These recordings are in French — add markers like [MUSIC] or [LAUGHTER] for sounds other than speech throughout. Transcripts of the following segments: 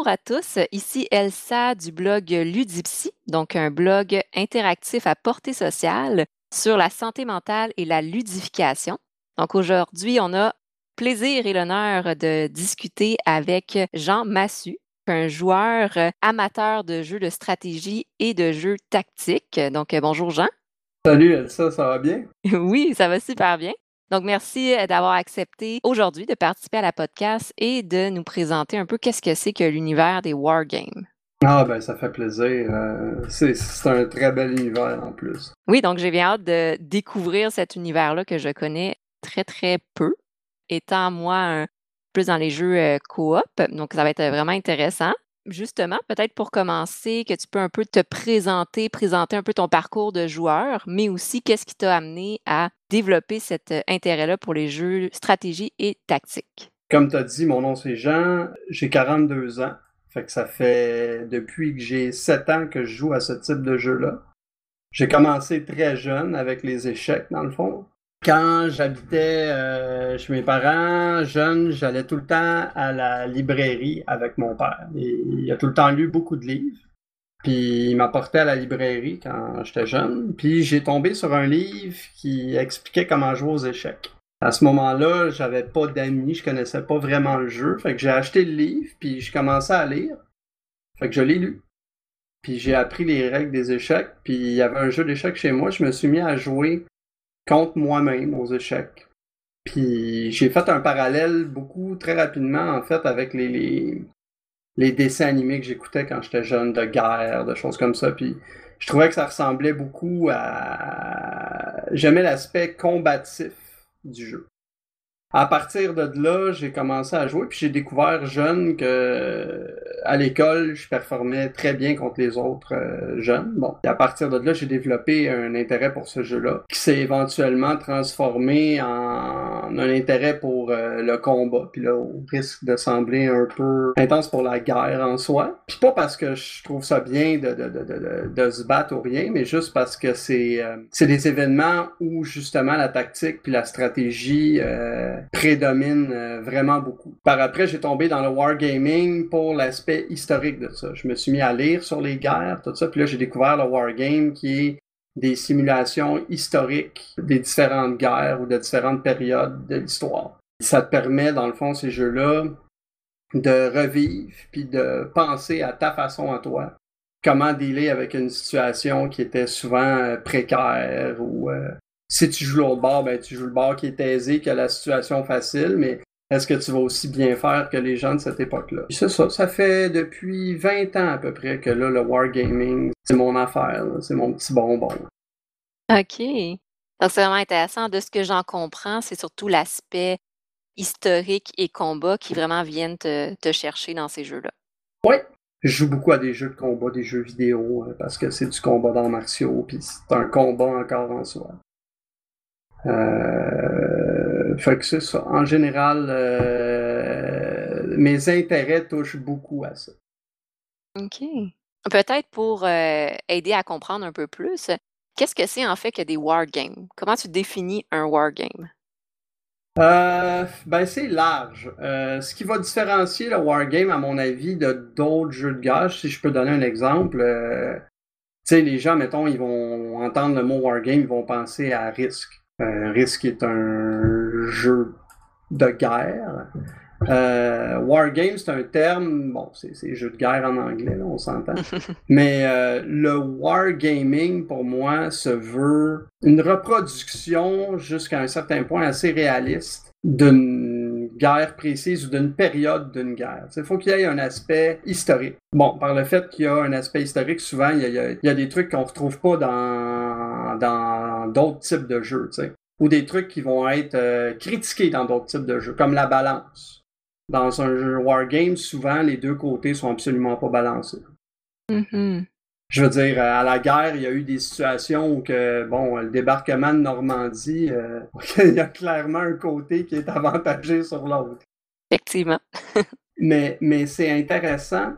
Bonjour à tous, ici Elsa du blog Ludipsy, donc un blog interactif à portée sociale sur la santé mentale et la ludification. Donc aujourd'hui, on a plaisir et l'honneur de discuter avec Jean Massu, un joueur amateur de jeux de stratégie et de jeux tactiques. Donc bonjour Jean. Salut Elsa, ça va bien? [LAUGHS] oui, ça va super bien. Donc, merci euh, d'avoir accepté aujourd'hui de participer à la podcast et de nous présenter un peu qu'est-ce que c'est que l'univers des wargames. Ah ben ça fait plaisir. Euh, c'est un très bel univers en plus. Oui, donc j'ai bien hâte de découvrir cet univers-là que je connais très très peu, étant moi plus dans les jeux euh, coop. Donc ça va être vraiment intéressant justement, peut-être pour commencer, que tu peux un peu te présenter, présenter un peu ton parcours de joueur, mais aussi qu'est-ce qui t'a amené à développer cet euh, intérêt-là pour les jeux stratégie et tactique. Comme tu as dit, mon nom c'est Jean, j'ai 42 ans. Fait que ça fait depuis que j'ai 7 ans que je joue à ce type de jeu-là. J'ai commencé très jeune avec les échecs, dans le fond. Quand j'habitais euh, chez mes parents, jeune, j'allais tout le temps à la librairie avec mon père. il a tout le temps lu beaucoup de livres. Puis il m'apportait à la librairie quand j'étais jeune. Puis j'ai tombé sur un livre qui expliquait comment jouer aux échecs. À ce moment-là, j'avais pas d'amis, je connaissais pas vraiment le jeu. Fait que j'ai acheté le livre, puis je commençais à lire. Fait que je l'ai lu. Puis j'ai appris les règles des échecs. Puis il y avait un jeu d'échecs chez moi. Je me suis mis à jouer contre moi-même aux échecs. Puis j'ai fait un parallèle beaucoup très rapidement en fait avec les, les, dessins animés que j'écoutais quand j'étais jeune de guerre, de choses comme ça. Puis je trouvais que ça ressemblait beaucoup à. J'aimais l'aspect combatif du jeu à partir de là, j'ai commencé à jouer, puis j'ai découvert jeune que à l'école, je performais très bien contre les autres euh, jeunes. Bon, et à partir de là, j'ai développé un intérêt pour ce jeu-là, qui s'est éventuellement transformé en un intérêt pour euh, le combat. Puis là, on risque de sembler un peu intense pour la guerre en soi. Puis pas parce que je trouve ça bien de, de, de, de, se battre ou rien, mais juste parce que c'est euh, c'est des événements où justement la tactique puis la stratégie prédomine euh, vraiment beaucoup. Par après, j'ai tombé dans le wargaming pour l'aspect historique de ça. Je me suis mis à lire sur les guerres, tout ça, puis là j'ai découvert le wargame qui est des simulations historiques des différentes guerres ou de différentes périodes de l'histoire. Ça te permet, dans le fond, ces jeux-là, de revivre, puis de penser à ta façon à toi. Comment dealer avec une situation qui était souvent euh, précaire ou euh, si tu joues l'autre bord, ben, tu joues le bord qui est aisé, qui a la situation facile, mais est-ce que tu vas aussi bien faire que les gens de cette époque-là? C'est ça, ça fait depuis 20 ans à peu près que là, le wargaming, c'est mon affaire, c'est mon petit bonbon. OK. Donc, c'est vraiment intéressant. De ce que j'en comprends, c'est surtout l'aspect historique et combat qui vraiment viennent te, te chercher dans ces jeux-là. Oui, je joue beaucoup à des jeux de combat, des jeux vidéo, euh, parce que c'est du combat dans martiaux, puis c'est un combat encore en soi. Euh, fait que c'est ça. En général, euh, mes intérêts touchent beaucoup à ça. OK. Peut-être pour euh, aider à comprendre un peu plus, qu'est-ce que c'est en fait que des wargames? Comment tu définis un wargame? Euh, ben c'est large. ce qui va différencier le wargame, à mon avis, de d'autres jeux de guerre, si je peux donner un exemple, tu sais, les gens, mettons, ils vont entendre le mot wargame, ils vont penser à risque. Euh, Risk est un jeu de guerre. Euh, Wargame, c'est un terme, bon, c'est jeu de guerre en anglais, on s'entend. [LAUGHS] Mais euh, le wargaming, pour moi, se veut une reproduction jusqu'à un certain point assez réaliste d'une guerre précise ou d'une période d'une guerre. Il faut qu'il y ait un aspect historique. Bon, par le fait qu'il y a un aspect historique, souvent, il y a, il y a des trucs qu'on ne retrouve pas dans, dans d'autres types de jeux. sais ou des trucs qui vont être euh, critiqués dans d'autres types de jeux, comme la balance. Dans un jeu wargame, souvent, les deux côtés sont absolument pas balancés. Mm-hmm. Je veux dire, à la guerre, il y a eu des situations où que, bon, le débarquement de Normandie, euh, [LAUGHS] il y a clairement un côté qui est avantagé sur l'autre. Effectivement. [LAUGHS] mais mais c'est intéressant.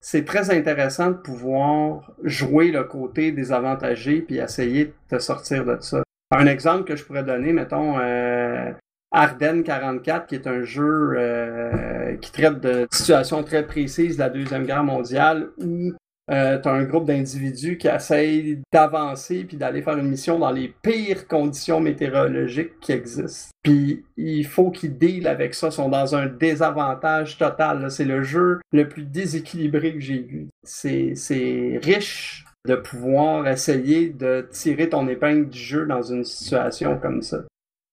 C'est très intéressant de pouvoir jouer le côté désavantagé puis essayer de te sortir de ça. Un exemple que je pourrais donner, mettons, euh, Ardennes 44, qui est un jeu euh, qui traite de situations très précises de la Deuxième Guerre mondiale où euh, tu as un groupe d'individus qui essayent d'avancer puis d'aller faire une mission dans les pires conditions météorologiques qui existent. Puis il faut qu'ils deal avec ça, ils sont dans un désavantage total. C'est le jeu le plus déséquilibré que j'ai vu. C'est riche de pouvoir essayer de tirer ton épingle du jeu dans une situation comme ça.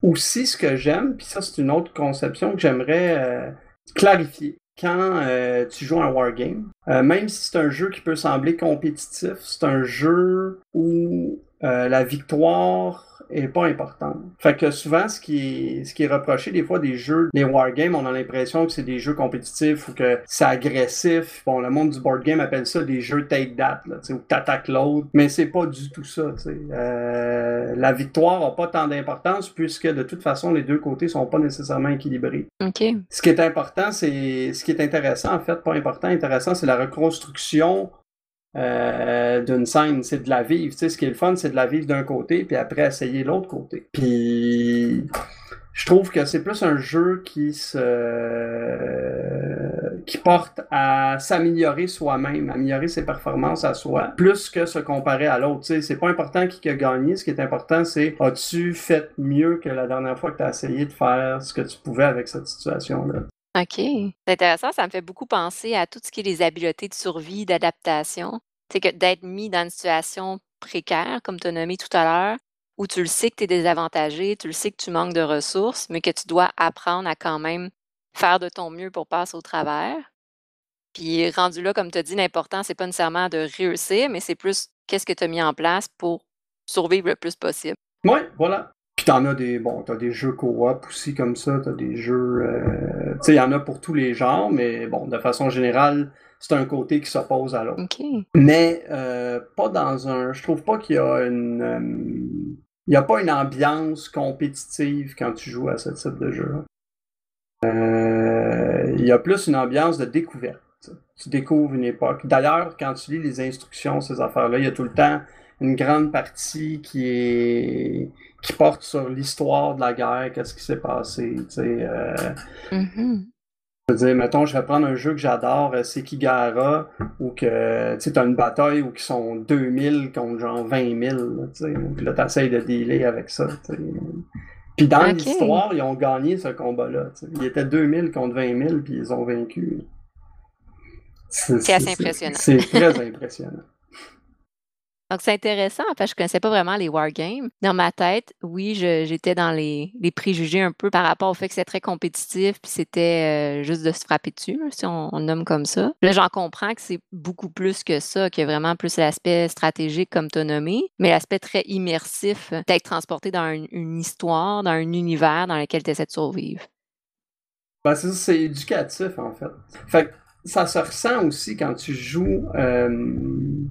Aussi, ce que j'aime, puis ça c'est une autre conception que j'aimerais euh, clarifier. Quand euh, tu joues un wargame, euh, même si c'est un jeu qui peut sembler compétitif, c'est un jeu où la victoire est pas importante. Fait que souvent, ce qui est, ce qui est reproché des fois des jeux, des wargames, on a l'impression que c'est des jeux compétitifs ou que c'est agressif. Bon, le monde du board game appelle ça des jeux take that, là, où t'attaques l'autre, mais c'est pas du tout ça. Euh, la victoire a pas tant d'importance puisque de toute façon, les deux côtés sont pas nécessairement équilibrés. OK. Ce qui est important, c'est ce qui est intéressant, en fait, pas important, intéressant, c'est la reconstruction euh, d'une scène, c'est de la vivre. Tu sais, ce qui est le fun, c'est de la vivre d'un côté, puis après essayer l'autre côté. Puis je trouve que c'est plus un jeu qui se qui porte à s'améliorer soi-même, améliorer ses performances à soi, plus que se comparer à l'autre. Tu sais, c'est pas important qui a gagné. Ce qui est important, c'est as-tu fait mieux que la dernière fois que tu as essayé de faire ce que tu pouvais avec cette situation-là? OK. C'est intéressant, ça me fait beaucoup penser à tout ce qui est les habiletés de survie, d'adaptation. C'est que d'être mis dans une situation précaire, comme tu as nommé tout à l'heure, où tu le sais que tu es désavantagé, tu le sais que tu manques de ressources, mais que tu dois apprendre à quand même faire de ton mieux pour passer au travers. Puis rendu là, comme tu as dit, l'important, c'est pas nécessairement de réussir, mais c'est plus qu'est-ce que tu as mis en place pour survivre le plus possible. Oui, voilà. Puis t'en as des, bon, t'as des jeux co-op aussi comme ça, t'as des jeux, euh, sais, il y en a pour tous les genres, mais bon, de façon générale, c'est un côté qui s'oppose à l'autre. Mais euh, pas dans un, je trouve pas qu'il y a une, euh, il y a pas une ambiance compétitive quand tu joues à ce type de jeu. il y a plus une ambiance de découverte. Tu découvres une époque. D'ailleurs, quand tu lis les instructions, ces affaires-là, il y a tout le temps une grande partie qui est qui porte sur l'histoire de la guerre, qu'est-ce qui s'est passé, tu sais. Euh, mm-hmm. Je veux dire, mettons, je vais prendre un jeu que j'adore, euh, Sekigara, où que, tu as une bataille où ils sont 2000 contre genre 20 000, tu sais. Puis là, t'essayes de dealer avec ça, Puis dans l'histoire, ils ont gagné ce combat-là, Ils étaient 2000 contre 20 000, puis ils ont vaincu. C'est assez impressionnant. C'est très impressionnant. Donc, c'est intéressant. En fait, je connaissais pas vraiment les wargames. Dans ma tête, oui, j'étais dans les, préjugés un peu par rapport au fait que c'était très compétitif, puis c'était euh, juste de se frapper dessus, si on, nomme comme ça. Là, j'en comprends que c'est beaucoup plus que ça, qu'il y a vraiment plus l'aspect stratégique, comme tu as nommé, mais l'aspect très immersif d'être transporté dans une, histoire, dans un univers dans lequel tu essaies de survivre. Ben, c'est éducatif, en fait. Fait ça se ressent aussi quand tu joues. Euh,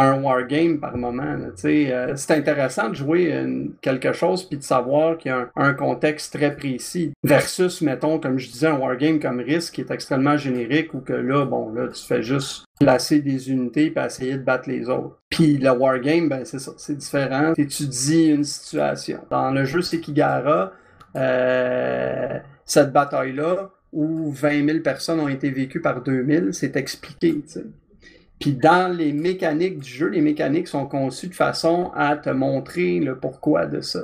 un wargame par moment. Euh, c'est intéressant de jouer quelque chose puis de savoir qu'il y a un, contexte très précis versus, mettons, comme je disais, un wargame comme Risk qui est extrêmement générique ou que là, bon, là, tu fais juste placer des unités puis essayer de battre les autres. Puis le wargame, ben c'est ça, c'est différent. Tu étudies une situation. Dans le jeu Sekigara, euh, cette bataille-là, où 20 000 personnes ont été vécues par 2000, c'est expliqué. sais. Puis dans les mécaniques du jeu, les mécaniques sont conçues de façon à te montrer le pourquoi de ça.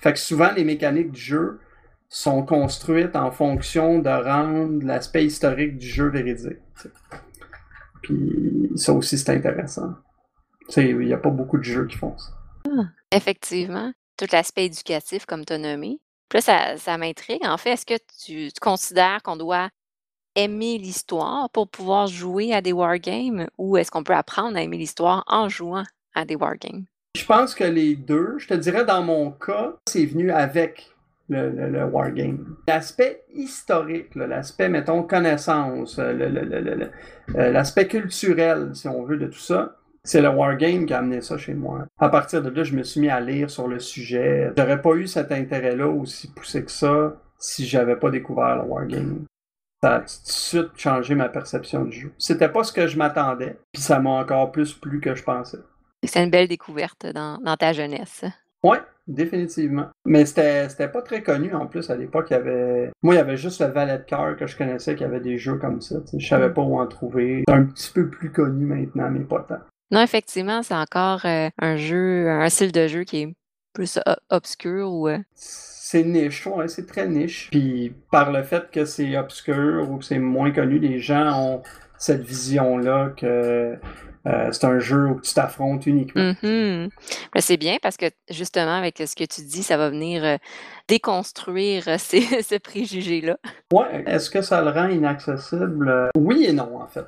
Fait que souvent, les mécaniques du jeu sont construites en fonction de rendre l'aspect historique du jeu véridique. Puis ça aussi, c'est intéressant. Il n'y a pas beaucoup de jeux qui font ça. Ah, effectivement. Tout l'aspect éducatif, comme tu as nommé. Puis là, ça, m'intrigue. En fait, est-ce que tu considères qu'on doit aimer l'histoire pour pouvoir jouer à des wargames ou est-ce qu'on peut apprendre à aimer l'histoire en jouant à des wargames? Je pense que les deux, je te dirais dans mon cas, c'est venu avec le, wargame. L'aspect historique, l'aspect, mettons, connaissance, euh, l'aspect culturel, si on veut, de tout ça, c'est le wargame qui a amené ça chez moi. À partir de là, je me suis mis à lire sur le sujet. J'aurais pas eu cet intérêt-là aussi poussé que ça si j'avais pas découvert le wargame ça a tout de suite changé ma perception du jeu. C'était pas ce que je m'attendais, puis ça m'a encore plus plu que je pensais. C'est une belle découverte dans, ta jeunesse. Oui, définitivement. Mais c'était pas très connu en plus à l'époque. Il y avait... Moi, il y avait juste le Valet de cœur que je connaissais qui avait des jeux comme ça. Je savais pas où en trouver. C'est un petit peu plus connu maintenant, mais pas tant. Non, effectivement, c'est encore euh, un jeu, un style de jeu qui est plus obscur ou. Euh, c'est niche, ouais, c'est très niche. Puis par le fait que c'est obscur ou que c'est moins connu, les gens ont cette vision-là que euh, c'est un jeu où tu t'affrontes uniquement. Ben, c'est bien parce que justement, avec ce que tu dis, ça va venir euh, déconstruire euh, [LAUGHS] ces, ce préjugé-là. Ouais, est-ce que ça le rend inaccessible? Oui et non, en fait.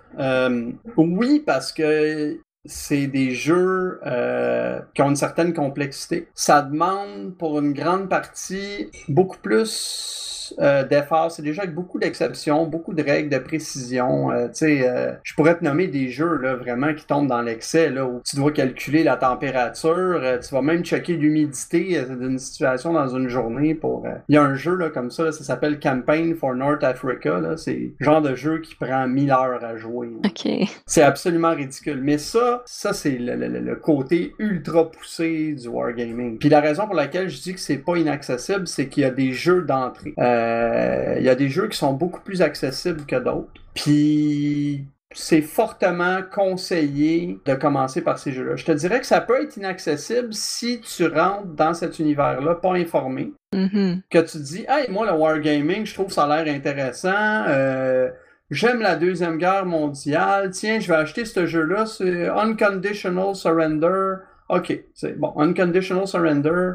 oui, parce que c'est des jeux qui ont une certaine complexité. Ça demande pour une grande partie beaucoup plus euh, d'efforts. C'est des jeux avec beaucoup d'exceptions, beaucoup de règles, de précision. Euh, euh, je pourrais te nommer des jeux là, vraiment qui tombent dans l'excès, là, où tu dois calculer la température, tu vas même checker l'humidité d'une situation dans une journée. pour. Il y a un jeu là, comme ça, ça s'appelle Campaign for North Africa. C'est le genre de jeu qui prend 1000 heures à jouer. C'est absolument ridicule. Mais ça, ça c'est le, le, côté ultra poussé du wargaming. Puis la raison pour laquelle je dis que c'est pas inaccessible, c'est qu'il y a des jeux d'entrée. Euh, il y a des jeux qui sont beaucoup plus accessibles que d'autres. Puis c'est fortement conseillé de commencer par ces jeux-là. Je te dirais que ça peut être inaccessible si tu rentres dans cet univers-là pas informé. Mm-hmm. Que tu te dis, hey, moi, le wargaming, je trouve ça a l'air intéressant. Euh, j'aime la Deuxième Guerre mondiale. Tiens, je vais acheter ce jeu-là. C'est Unconditional Surrender. OK, c'est bon. Unconditional Surrender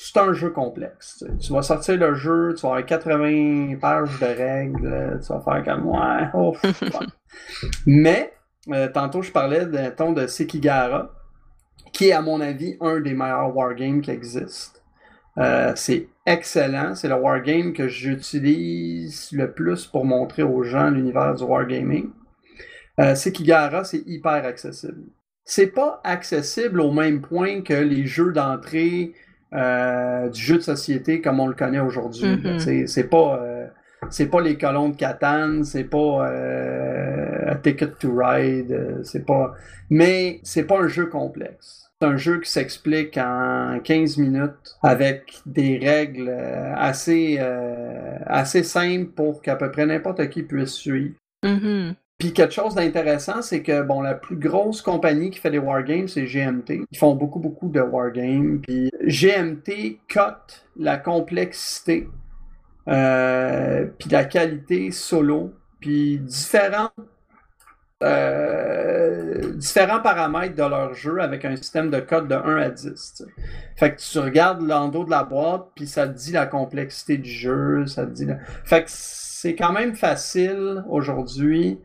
c'est un jeu complexe. Tu vas sortir le jeu, tu vas avoir 80 pages de règles, tu vas faire comme ouais, [LAUGHS] oh, Mais euh, tantôt je parlais d'un ton de Sekigara, qui est à mon avis un des meilleurs wargames qui existent. Euh, c'est excellent, c'est le wargame que j'utilise le plus pour montrer aux gens l'univers du wargaming. Euh, Sekigara, c'est hyper accessible. C'est pas accessible au même point que les jeux d'entrée euh, du jeu de société comme on le connaît aujourd'hui. Mm-hmm. C'est pas euh, c'est pas les colons de Catane, c'est pas euh, Ticket to Ride, c'est pas mais c'est pas un jeu complexe. C'est un jeu qui s'explique en 15 minutes avec des règles assez assez simples pour qu'à peu près n'importe qui puisse suivre. Mm-hmm. Puis quelque chose d'intéressant, c'est que bon, la plus grosse compagnie qui fait des wargames, c'est GMT. Ils font beaucoup, beaucoup de wargames. Puis GMT cote la complexité, euh, puis la qualité solo, puis différents, euh, différents paramètres de leur jeu avec un système de code de 1 à 10. Fait que tu regardes l'endos de la boîte, puis ça te dit la complexité du jeu, ça te dit... Fait que c'est quand même facile aujourd'hui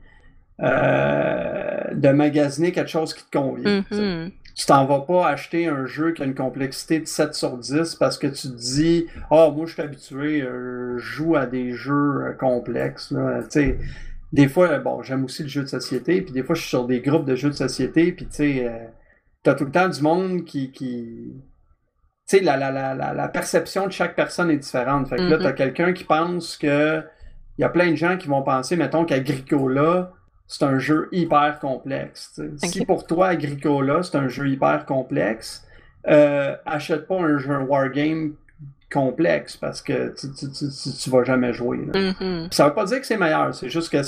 euh, de magasiner quelque chose qui te convient. Mm-hmm. Tu t'en vas pas acheter un jeu qui a une complexité de 7 sur 10 parce que tu te dis Ah, oh, moi je suis habitué, euh, je joue à des jeux euh, complexes. Là. Des fois, bon, j'aime aussi le jeu de société, puis des fois je suis sur des groupes de jeux de société, puis tu sais, t'as tout le temps du monde qui. qui... Tu sais, la, la, la, la, perception de chaque personne est différente. Fait que là, t'as quelqu'un qui pense que. Il y a plein de gens qui vont penser, mettons, qu'Agricola, c'est un jeu hyper complexe. Si pour toi, Agricola, c'est un jeu hyper complexe, euh, achète pas un jeu wargame complexe parce que tu, tu, vas jamais jouer. Mm-hmm. Ça veut pas dire que c'est meilleur, c'est juste que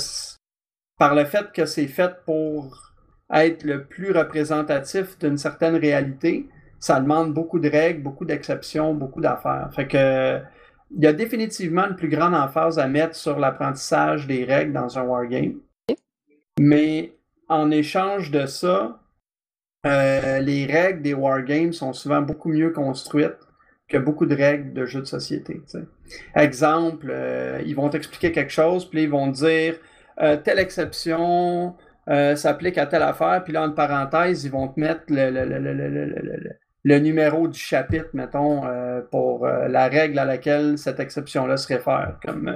par le fait que c'est fait pour être le plus représentatif d'une certaine réalité, ça demande beaucoup de règles, beaucoup d'exceptions, beaucoup d'affaires. Fait que il y a définitivement une plus grande emphase à mettre sur l'apprentissage des règles dans un wargame. Mais en échange de ça, euh, les règles des wargames sont souvent beaucoup mieux construites que beaucoup de règles de jeux de société. Exemple, euh, ils vont t'expliquer quelque chose, puis ils vont dire euh, telle exception s'applique à telle affaire, puis là, en parenthèse, ils vont te mettre le, le, numéro du chapitre, mettons, pour la règle à laquelle cette exception-là se réfère. Comme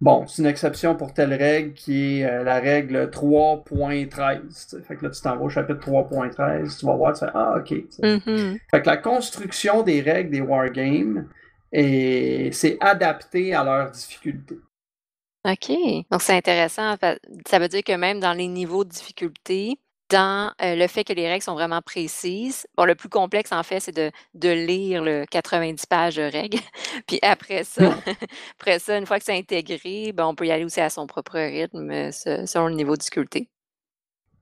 Bon, c'est une exception pour telle règle qui est euh, la règle 3.13. Fait que là, tu t'en vas au chapitre 3.13, tu vas voir, tu fais Ah, ok. Mm-hmm. Fait que la construction des règles des wargames, c'est adapté à leurs difficultés. OK. Donc, c'est intéressant. Ça veut dire que même dans les niveaux de difficulté, dans le fait que les règles sont vraiment précises. Bon, le plus complexe, en fait, c'est de, de lire le 90 pages de règles. [LAUGHS] Puis après ça, [LAUGHS] après ça, une fois que c'est intégré, ben, on peut y aller aussi à son propre rythme selon le niveau de difficulté.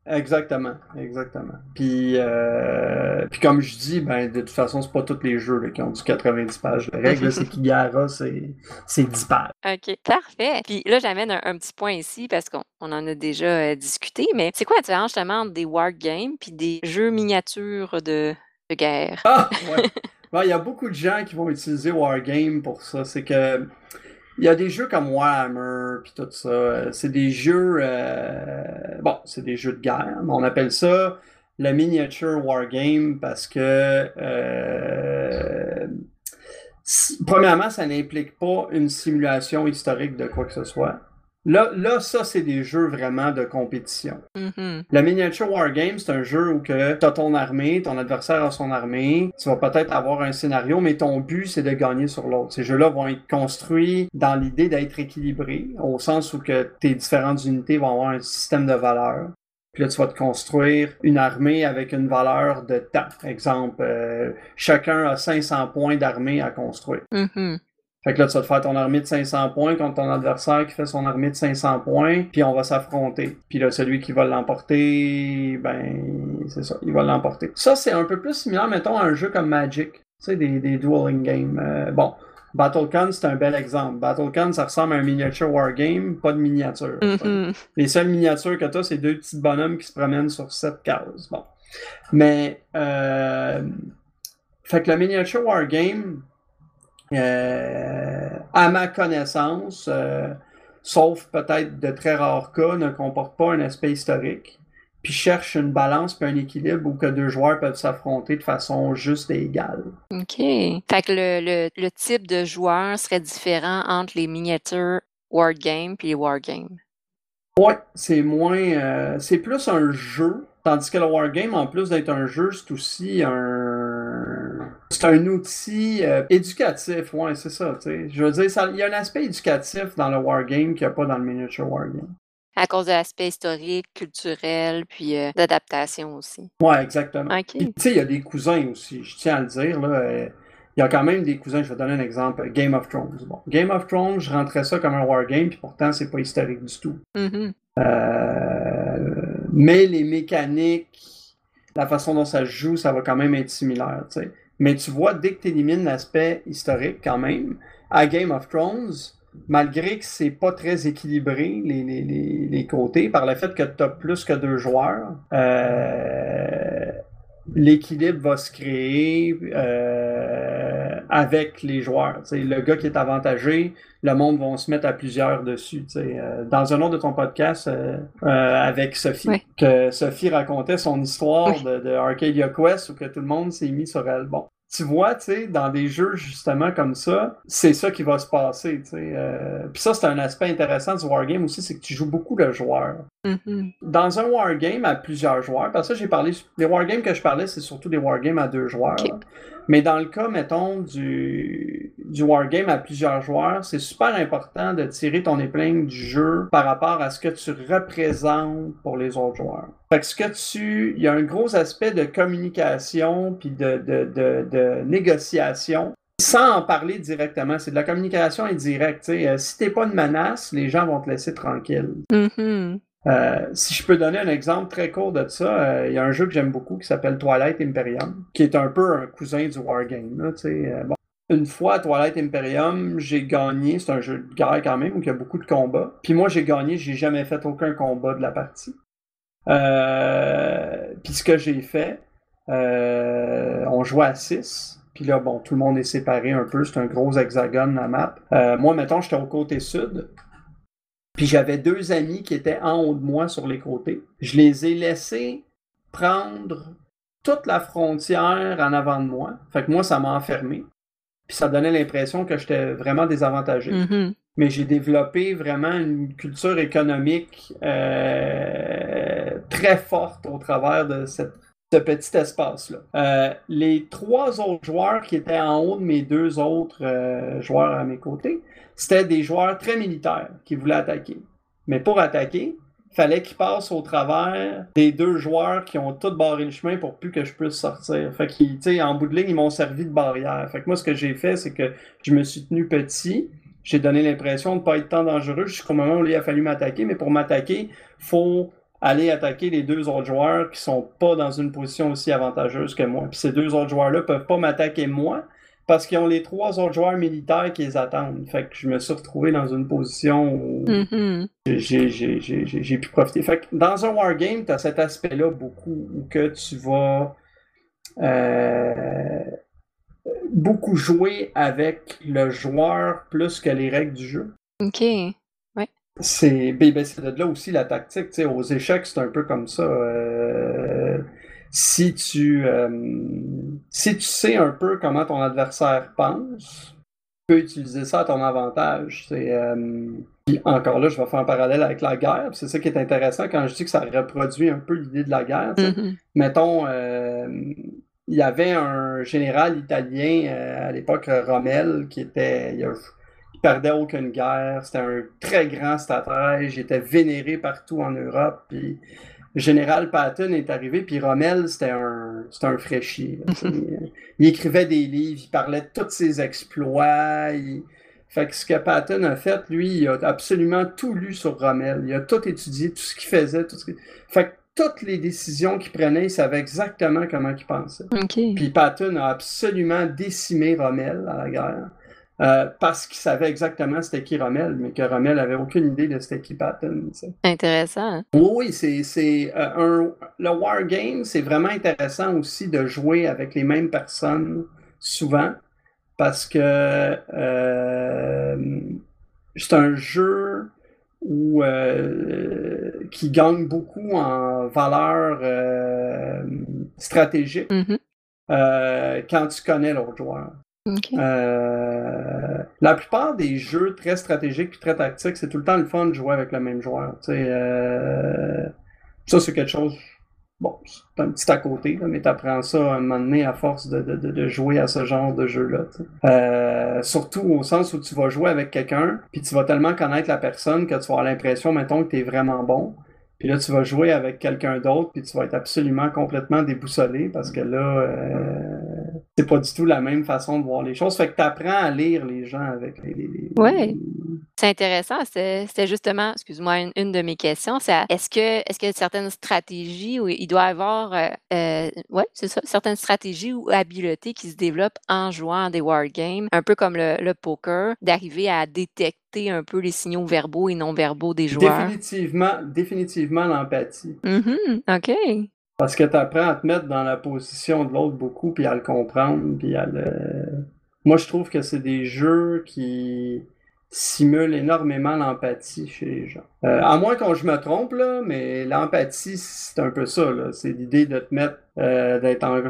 Exactement, exactement. Puis, euh, puis comme je dis, ben de toute façon, c'est pas tous les jeux qui ont du 90 pages de règles. c'est [LAUGHS] Kigara, c'est 10 pages. OK, parfait. Puis là, j'amène un, petit point ici parce qu'on en a déjà euh, discuté, mais c'est quoi la différence justement des wargames puis des jeux miniatures de, de guerre? Ah, [LAUGHS] ouais. Il y a beaucoup de gens qui vont utiliser wargame pour ça. C'est que il y a des jeux comme Warhammer puis tout ça. C'est des jeux, euh, bon, c'est des jeux de guerre, mais on appelle ça le miniature wargame parce que euh, premièrement, ça n'implique pas une simulation historique de quoi que ce soit. Là, là ça, c'est des jeux vraiment de compétition. Mm-hmm. La miniature wargame, c'est un jeu où tu as ton armée, ton adversaire a son armée, tu vas peut-être avoir un scénario, mais ton but, c'est de gagner sur l'autre. Ces jeux-là vont être construits dans l'idée d'être équilibrés, au sens où que tes différentes unités vont avoir un système de valeurs. Puis là, tu vas te construire une armée avec une valeur de temps. Exemple, euh, chacun a 500 points d'armée à construire. Mm-hmm. Fait que là, tu vas te faire ton armée de 500 points contre ton adversaire qui fait son armée de 500 points, puis on va s'affronter. Puis là, celui qui va l'emporter, ben, c'est ça, il va l'emporter. Ça, c'est un peu plus similaire, mettons, à un jeu comme Magic, tu sais, des, des dueling games. Euh, bon, BattleCon, c'est un bel exemple. BattleCon, ça ressemble à un miniature wargame, pas de miniature. Mm-hmm. Les seules miniatures que tu as, c'est deux petits bonhommes qui se promènent sur sept cases. Bon. Mais, euh... fait que le miniature wargame, à ma connaissance, euh, sauf peut-être de très rares cas, ne comporte pas un aspect historique, puis cherche une balance puis un équilibre où que deux joueurs peuvent s'affronter de façon juste et égale. OK. Fait que le, le, type de joueur serait différent entre les miniatures wargames puis les wargames. Ouais, c'est moins. Euh, c'est plus un jeu, tandis que le wargame, en plus d'être un jeu, c'est aussi un. C'est un outil euh, éducatif, ouais, c'est ça. sais. Je veux dire, il y a un aspect éducatif dans le wargame qu'il n'y a pas dans le miniature wargame. À cause de l'aspect historique, culturel, puis euh, d'adaptation aussi. Ouais, exactement. OK. Tu sais, il y a des cousins aussi, je tiens à le dire. Là, il y a quand même des cousins, je vais donner un exemple, Game of Thrones. Bon, Game of Thrones, je rentrais ça comme un wargame, puis pourtant, c'est pas historique du tout. Mm-hmm. Euh, mais les mécaniques, la façon dont ça se joue, ça va quand même être similaire. sais. Mais tu vois, dès que tu élimines l'aspect historique, quand même, à Game of Thrones, malgré que c'est pas très équilibré, les, les, les, côtés, par le fait que tu as plus que deux joueurs, euh, l'équilibre va se créer euh, avec les joueurs. T'sais, le gars qui est avantagé, le monde va se mettre à plusieurs dessus. Euh, dans un autre de ton podcast euh, euh, avec Sophie, que Sophie racontait son histoire de, de, Arcadia Quest où que tout le monde s'est mis sur elle. Bon, tu vois, tu sais, dans des jeux justement comme ça, c'est ça qui va se passer, tu sais. Euh... Puis ça, c'est un aspect intéressant du wargame aussi, c'est que tu joues beaucoup le joueur. Mm-hmm. Dans un wargame à plusieurs joueurs, parce que j'ai parlé, les wargames que je parlais, c'est surtout des wargames à deux joueurs. Okay. Mais dans le cas, mettons, du, du wargame à plusieurs joueurs, c'est super important de tirer ton épingle du jeu par rapport à ce que tu représentes pour les autres joueurs. Fait que ce que tu. Il y a un gros aspect de communication puis de, de, de, de négociation sans en parler directement. C'est de la communication indirecte. Euh, si t'es pas une menace, les gens vont te laisser tranquille. Mm-hmm. Euh, si je peux donner un exemple très court de ça, euh, il y a un jeu que j'aime beaucoup qui s'appelle Twilight Imperium, qui est un peu un cousin du Wargame. Là, euh, bon. Une fois à Twilight Imperium, j'ai gagné, c'est un jeu de guerre quand même, où il y a beaucoup de combats. Puis moi, j'ai gagné, j'ai jamais fait aucun combat de la partie. Euh, puis ce que j'ai fait, on jouait à 6. Puis là, bon, tout le monde est séparé un peu, c'est un gros hexagone la map. moi, mettons, j'étais au côté sud. Puis j'avais deux amis qui étaient en haut de moi sur les côtés. Je les ai laissés prendre toute la frontière en avant de moi. Fait que moi, ça m'a enfermé. Puis ça donnait l'impression que j'étais vraiment désavantagé. Mm-hmm. Mais j'ai développé vraiment une culture économique euh, très forte au travers de cette, ce petit espace-là. Euh, les trois autres joueurs qui étaient en haut de mes deux autres euh, joueurs à mes côtés, c'était des joueurs très militaires qui voulaient attaquer. Mais pour attaquer, fallait qu'il passe au travers des deux joueurs qui ont tous barré le chemin pour plus que je puisse sortir. Fait qu'ils, tu sais, en bout de ligne, ils m'ont servi de barrière. Fait que moi, ce que j'ai fait, c'est que je me suis tenu petit. J'ai donné l'impression de ne pas être tant dangereux jusqu'au moment où il a fallu m'attaquer. Mais pour m'attaquer, faut aller attaquer les deux autres joueurs qui sont pas dans une position aussi avantageuse que moi. Puis ces deux autres joueurs-là peuvent pas m'attaquer moi, parce qu'ils ont les trois autres joueurs militaires qui les attendent. Fait que je me suis retrouvé dans une position où Mhm. j'ai- j'ai pu profiter. Fait que dans un wargame, tu as cet aspect-là beaucoup où que tu vas euh, beaucoup jouer avec le joueur plus que les règles du jeu. OK. C'est ben, ben, là aussi la tactique. tu sais, aux échecs, c'est un peu comme ça. euh, si tu euh, si tu sais un peu comment ton adversaire pense, tu peux utiliser ça à ton avantage. C'est euh, encore là, je vais faire un parallèle avec la guerre. C'est ça qui est intéressant quand je dis que ça reproduit un peu l'idée de la guerre. Mhm. Mettons, il y avait un général italien à l'époque, Rommel, qui était. Il, a- il perdait aucune guerre. C'était un très grand stratège. Il était vénéré partout en Europe. Puis le général Patton est arrivé, puis Rommel, c'était un, c'était un fraîchier. [LAUGHS] il écrivait des livres, il parlait de tous ses exploits. il- Fait que ce que Patton a fait, lui, il a absolument tout lu sur Rommel. Il a tout étudié, tout ce qu'il faisait. Tout ce qu'il- Fait que toutes les décisions qu'il prenait, il savait exactement comment il pensait. Puis Patton a absolument décimé Rommel à la guerre. Euh, parce qu'il savait exactement c'était qui Rommel, mais que Rommel avait aucune idée de c'était qui Patton. tu sais. Intéressant. Oui, oui, c'est, c'est euh, un. Le wargame, c'est vraiment intéressant aussi de jouer avec les mêmes personnes souvent. Parce que euh, c'est un jeu où, euh, qui gagne beaucoup en valeur euh, stratégique Mhm. euh, quand tu connais l'autre joueur. Euh, la plupart des jeux très stratégiques et très tactiques, c'est tout le temps le fun de jouer avec le même joueur. euh, ça, c'est quelque chose. Bon, c'est un petit à côté, mais tu apprends ça à un moment donné à force de, jouer à ce genre de jeu-là. Euh, surtout au sens où tu vas jouer avec quelqu'un, puis tu vas tellement connaître la personne que tu vas avoir l'impression, mettons, que tu es vraiment bon. Puis là, tu vas jouer avec quelqu'un d'autre, puis tu vas être absolument complètement déboussolé parce que là, c'est pas du tout la même façon de voir les choses. Fait que tu apprends à lire les gens avec les. les- Ouais. C'est intéressant. C'était justement, excuse-moi, une, une de mes questions. C'est est-ce que est-ce qu'il y a certaines stratégies où il doit y avoir, euh, euh, ouais, c'est ça, certaines stratégies ou habiletés qui se développent en jouant à des wargames, un peu comme le, le poker, d'arriver à détecter un peu les signaux verbaux et non verbaux des joueurs? Définitivement, définitivement l'empathie. Mhm, OK. Parce que tu apprends à te mettre dans la position de l'autre beaucoup, puis à le comprendre, puis à le... Moi, je trouve que c'est des jeux qui simulent énormément l'empathie chez les gens. Euh, à moins qu'on je me trompe, là, mais l'empathie, c'est un peu ça. C'est l'idée de te mettre, euh, d'être en-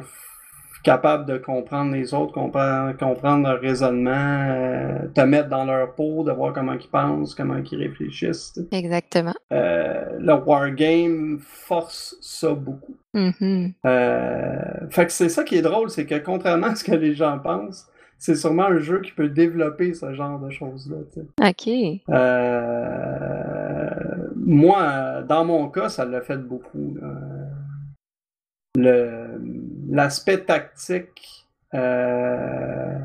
capable de comprendre les autres, comprendre, comprendre leur raisonnement, euh, te mettre dans leur peau, de voir comment ils pensent, comment ils réfléchissent. Exactement. Euh, le wargame force ça beaucoup. Mhm. Euh, fait que c'est ça qui est drôle, c'est que contrairement à ce que les gens pensent, c'est sûrement un jeu qui peut développer ce genre de choses-là. OK. Moi, dans mon cas, ça l'a fait beaucoup. là. Le, l'aspect tactique euh,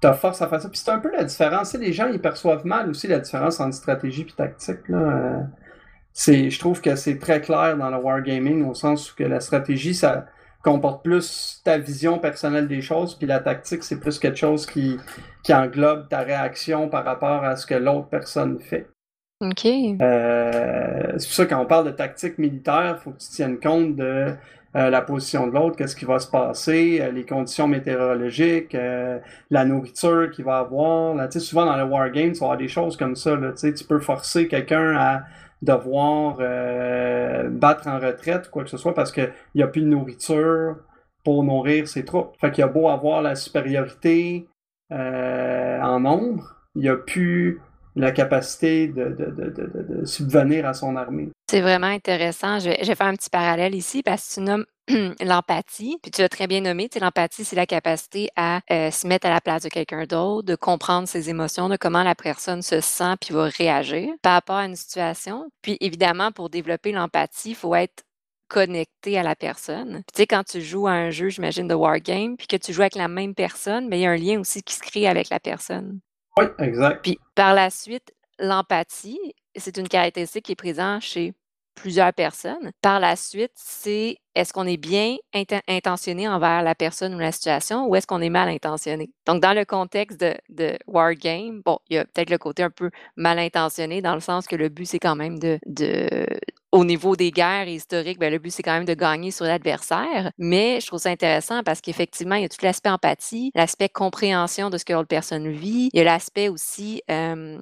te force à faire ça. Puis c'est un peu la différence. Les gens, ils perçoivent mal aussi la différence entre stratégie et tactique. Là. Euh, c'est, je trouve que c'est très clair dans le wargaming, au sens où que la stratégie, ça comporte plus ta vision personnelle des choses, puis la tactique, c'est plus quelque chose qui, qui englobe ta réaction par rapport à ce que l'autre personne fait. OK. Euh, c'est pour ça que quand on parle de tactique militaire, il faut que tu tiennes compte de euh, la position de l'autre, qu'est-ce qui va se passer, euh, les conditions météorologiques, euh, la nourriture qu'il va avoir. Souvent dans le wargame, tu vas avoir des choses comme ça. Tu peux forcer quelqu'un à devoir battre en retraite ou quoi que ce soit parce qu'il n'y a plus de nourriture pour nourrir ses troupes. Fait qu'il a beau avoir la supériorité en nombre, il n'y a plus la capacité de, subvenir à son armée. C'est vraiment intéressant. Je vais, faire un petit parallèle ici parce que tu nommes [CLEARS THROAT] l'empathie, puis tu l'as très bien nommé. L'empathie, c'est la capacité à euh, se mettre à la place de quelqu'un d'autre, de comprendre ses émotions, de comment la personne se sent puis va réagir par rapport à une situation. Puis évidemment, pour développer l'empathie, il faut être connecté à la personne. tu sais, quand tu joues à un jeu, j'imagine, de wargame, puis que tu joues avec la même personne, mais il y a un lien aussi qui se crée avec la personne. Oui, exact. Puis par la suite, l'empathie, c'est une caractéristique qui est présente chez plusieurs personnes. Par la suite, c'est est-ce qu'on est bien intentionné envers la personne ou la situation ou est-ce qu'on est mal intentionné? Donc, dans le contexte de, de Wargame, bon, il y a peut-être le côté un peu mal intentionné dans le sens que le but, c'est quand même de, au niveau des guerres historiques, bien, le but, c'est quand même de gagner sur l'adversaire. Mais je trouve ça intéressant parce qu'effectivement, il y a tout l'aspect empathie, l'aspect compréhension de ce que l'autre personne vit. Il y a l'aspect aussi euh,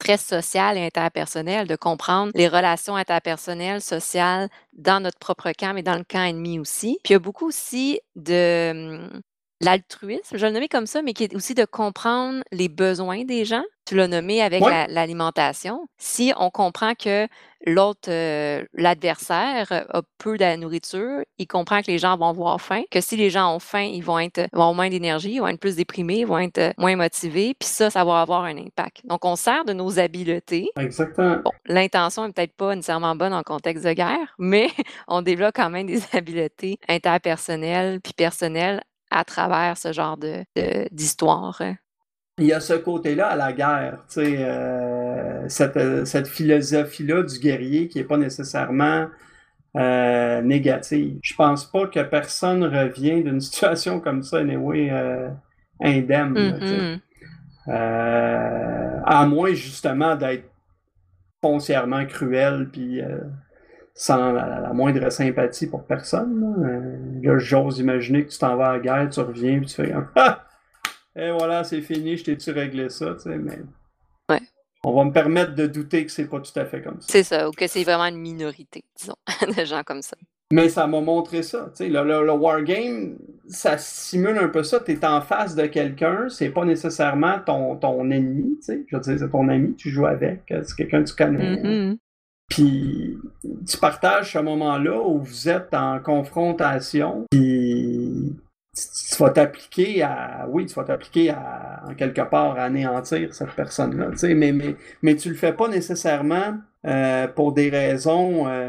très social et interpersonnel, de comprendre les relations interpersonnelles, sociales dans notre propre camp, mais dans le camp ennemi aussi. Puis il y a beaucoup aussi de hum, l'altruisme, je vais le nommer comme ça, mais qui est aussi de comprendre les besoins des gens. Tu l'as nommé avec l'alimentation. si on comprend que l'autre, euh, l'adversaire, a peu de nourriture, il comprend que les gens vont avoir faim, que si les gens ont faim, ils vont, être, vont avoir moins d'énergie, ils vont être plus déprimés, ils vont être moins motivés, puis ça, ça va avoir un impact. Donc, on sert de nos habiletés. Exactement. Bon, l'intention n'est peut-être pas nécessairement bonne en contexte de guerre, [LAUGHS] mais on développe quand même des [LAUGHS] habiletés interpersonnelles puis personnelles à travers ce genre de, d'histoire. Il y a ce côté-là à la guerre, tu sais, euh, cette, cette philosophie-là du guerrier qui n'est pas nécessairement euh, négative. Je pense pas que personne revient d'une [LAUGHS] situation comme ça, anyway, euh, indemne. Mm-hmm. Euh, à moins justement d'être foncièrement cruel puis sans la, moindre sympathie pour personne. Là, j'ose imaginer que tu t'en vas à la guerre, tu reviens, puis tu fais Ah! Et voilà, c'est fini, je t'ai-tu réglé ça, tu sais, mais. Ouais. On va me permettre de douter que c'est pas tout à fait comme ça. C'est ça, ou que c'est vraiment une minorité, disons, [LAUGHS] de gens comme ça. Mais ça m'a montré ça. Tu sais, le, le, wargame, ça simule un peu ça. Tu es en face de quelqu'un, c'est pas nécessairement ton, ton ennemi. Tu sais. Je veux dire, c'est ton ami, tu joues avec, c'est quelqu'un que tu connais. Mm-hmm. Puis tu partages ce moment-là où vous êtes en confrontation, puis tu, vas t'appliquer à, oui, tu vas t'appliquer à, en quelque part, à anéantir cette personne-là, tu sais, mais, mais, mais tu le fais pas nécessairement euh, pour des raisons euh,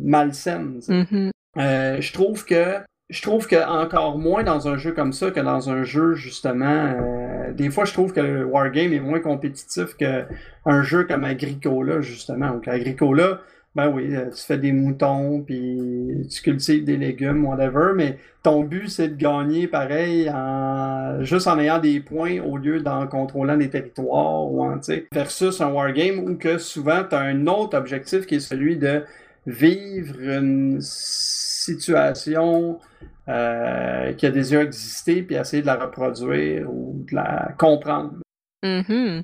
malsaines. Mm-hmm. Euh, je trouve que je trouve que encore moins dans un jeu comme ça que dans un jeu justement. Euh, des fois, je trouve que le wargame est moins compétitif qu'un jeu comme Agricola justement. Donc Agricola, ben oui, euh, tu fais des moutons puis tu cultives des légumes, whatever, mais ton but c'est de gagner pareil en juste en ayant des points au lieu d'en contrôlant des territoires ou en, versus un wargame où que souvent tu as un autre objectif qui est celui de vivre une situation euh, qui a déjà existé, puis essayer de la reproduire ou de la comprendre. Mm-hmm.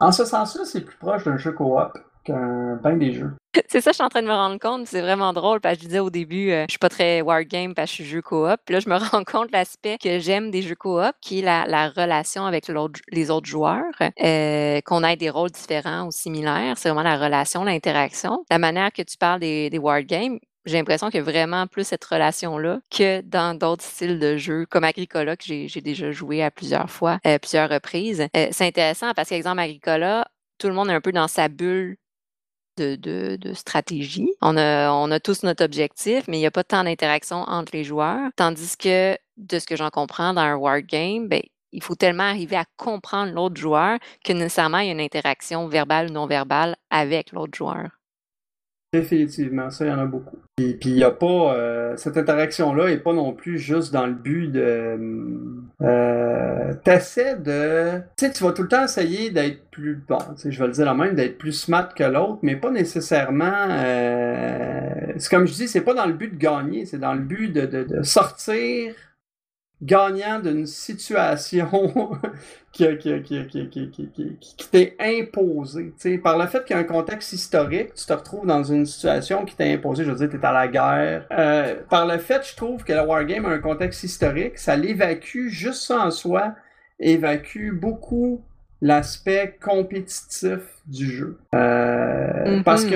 En ce sens-là, c'est plus proche d'un jeu coop qu'un bain des jeux. [LAUGHS] C'est ça, je suis en train de me rendre compte. C'est vraiment drôle parce que je disais au début, euh, je suis pas très wargame parce que je suis jeu coop. Là, je me [LAUGHS] rends compte l'aspect que j'aime des jeux coop, qui est la, relation avec les autres joueurs, euh, qu'on ait des rôles différents ou similaires. C'est vraiment la relation, l'interaction. La manière que tu parles des, des wargames, j'ai l'impression qu'il y a vraiment plus cette relation-là que dans d'autres styles de jeux, comme Agricola, que j'ai déjà joué à plusieurs fois, euh, plusieurs reprises. Euh, c'est intéressant parce qu'exemple, Agricola, tout le monde est un peu dans sa bulle de, stratégie. On a, tous notre objectif, mais il n'y a pas tant d'interaction entre les joueurs. Tandis que, de ce que j'en comprends dans un wargame, ben, il faut tellement arriver à comprendre l'autre joueur que nécessairement il y a une interaction verbale ou non verbale avec l'autre joueur. Définitivement, ça, il y en a beaucoup. Et puis, il n'y a pas. Euh, cette interaction-là n'est pas non plus juste dans le but de. Euh, T'essaies de. Tu sais, tu vas tout le temps essayer d'être plus. Bon, je vais le dire la même, d'être plus smart que l'autre, mais pas nécessairement. Euh, c'est comme je dis, c'est pas dans le but de gagner, c'est dans le but de, de sortir gagnant d'une situation qui, qui, qui, t'est imposée. Par le fait qu'il y a un contexte historique, tu te retrouves dans une situation qui t'est imposée. Je veux dire, tu es à la guerre. Euh, par le fait, je trouve que le Wargame a un contexte historique, ça l'évacue, juste ça en soi, évacue beaucoup l'aspect compétitif du jeu. Euh, parce qu'il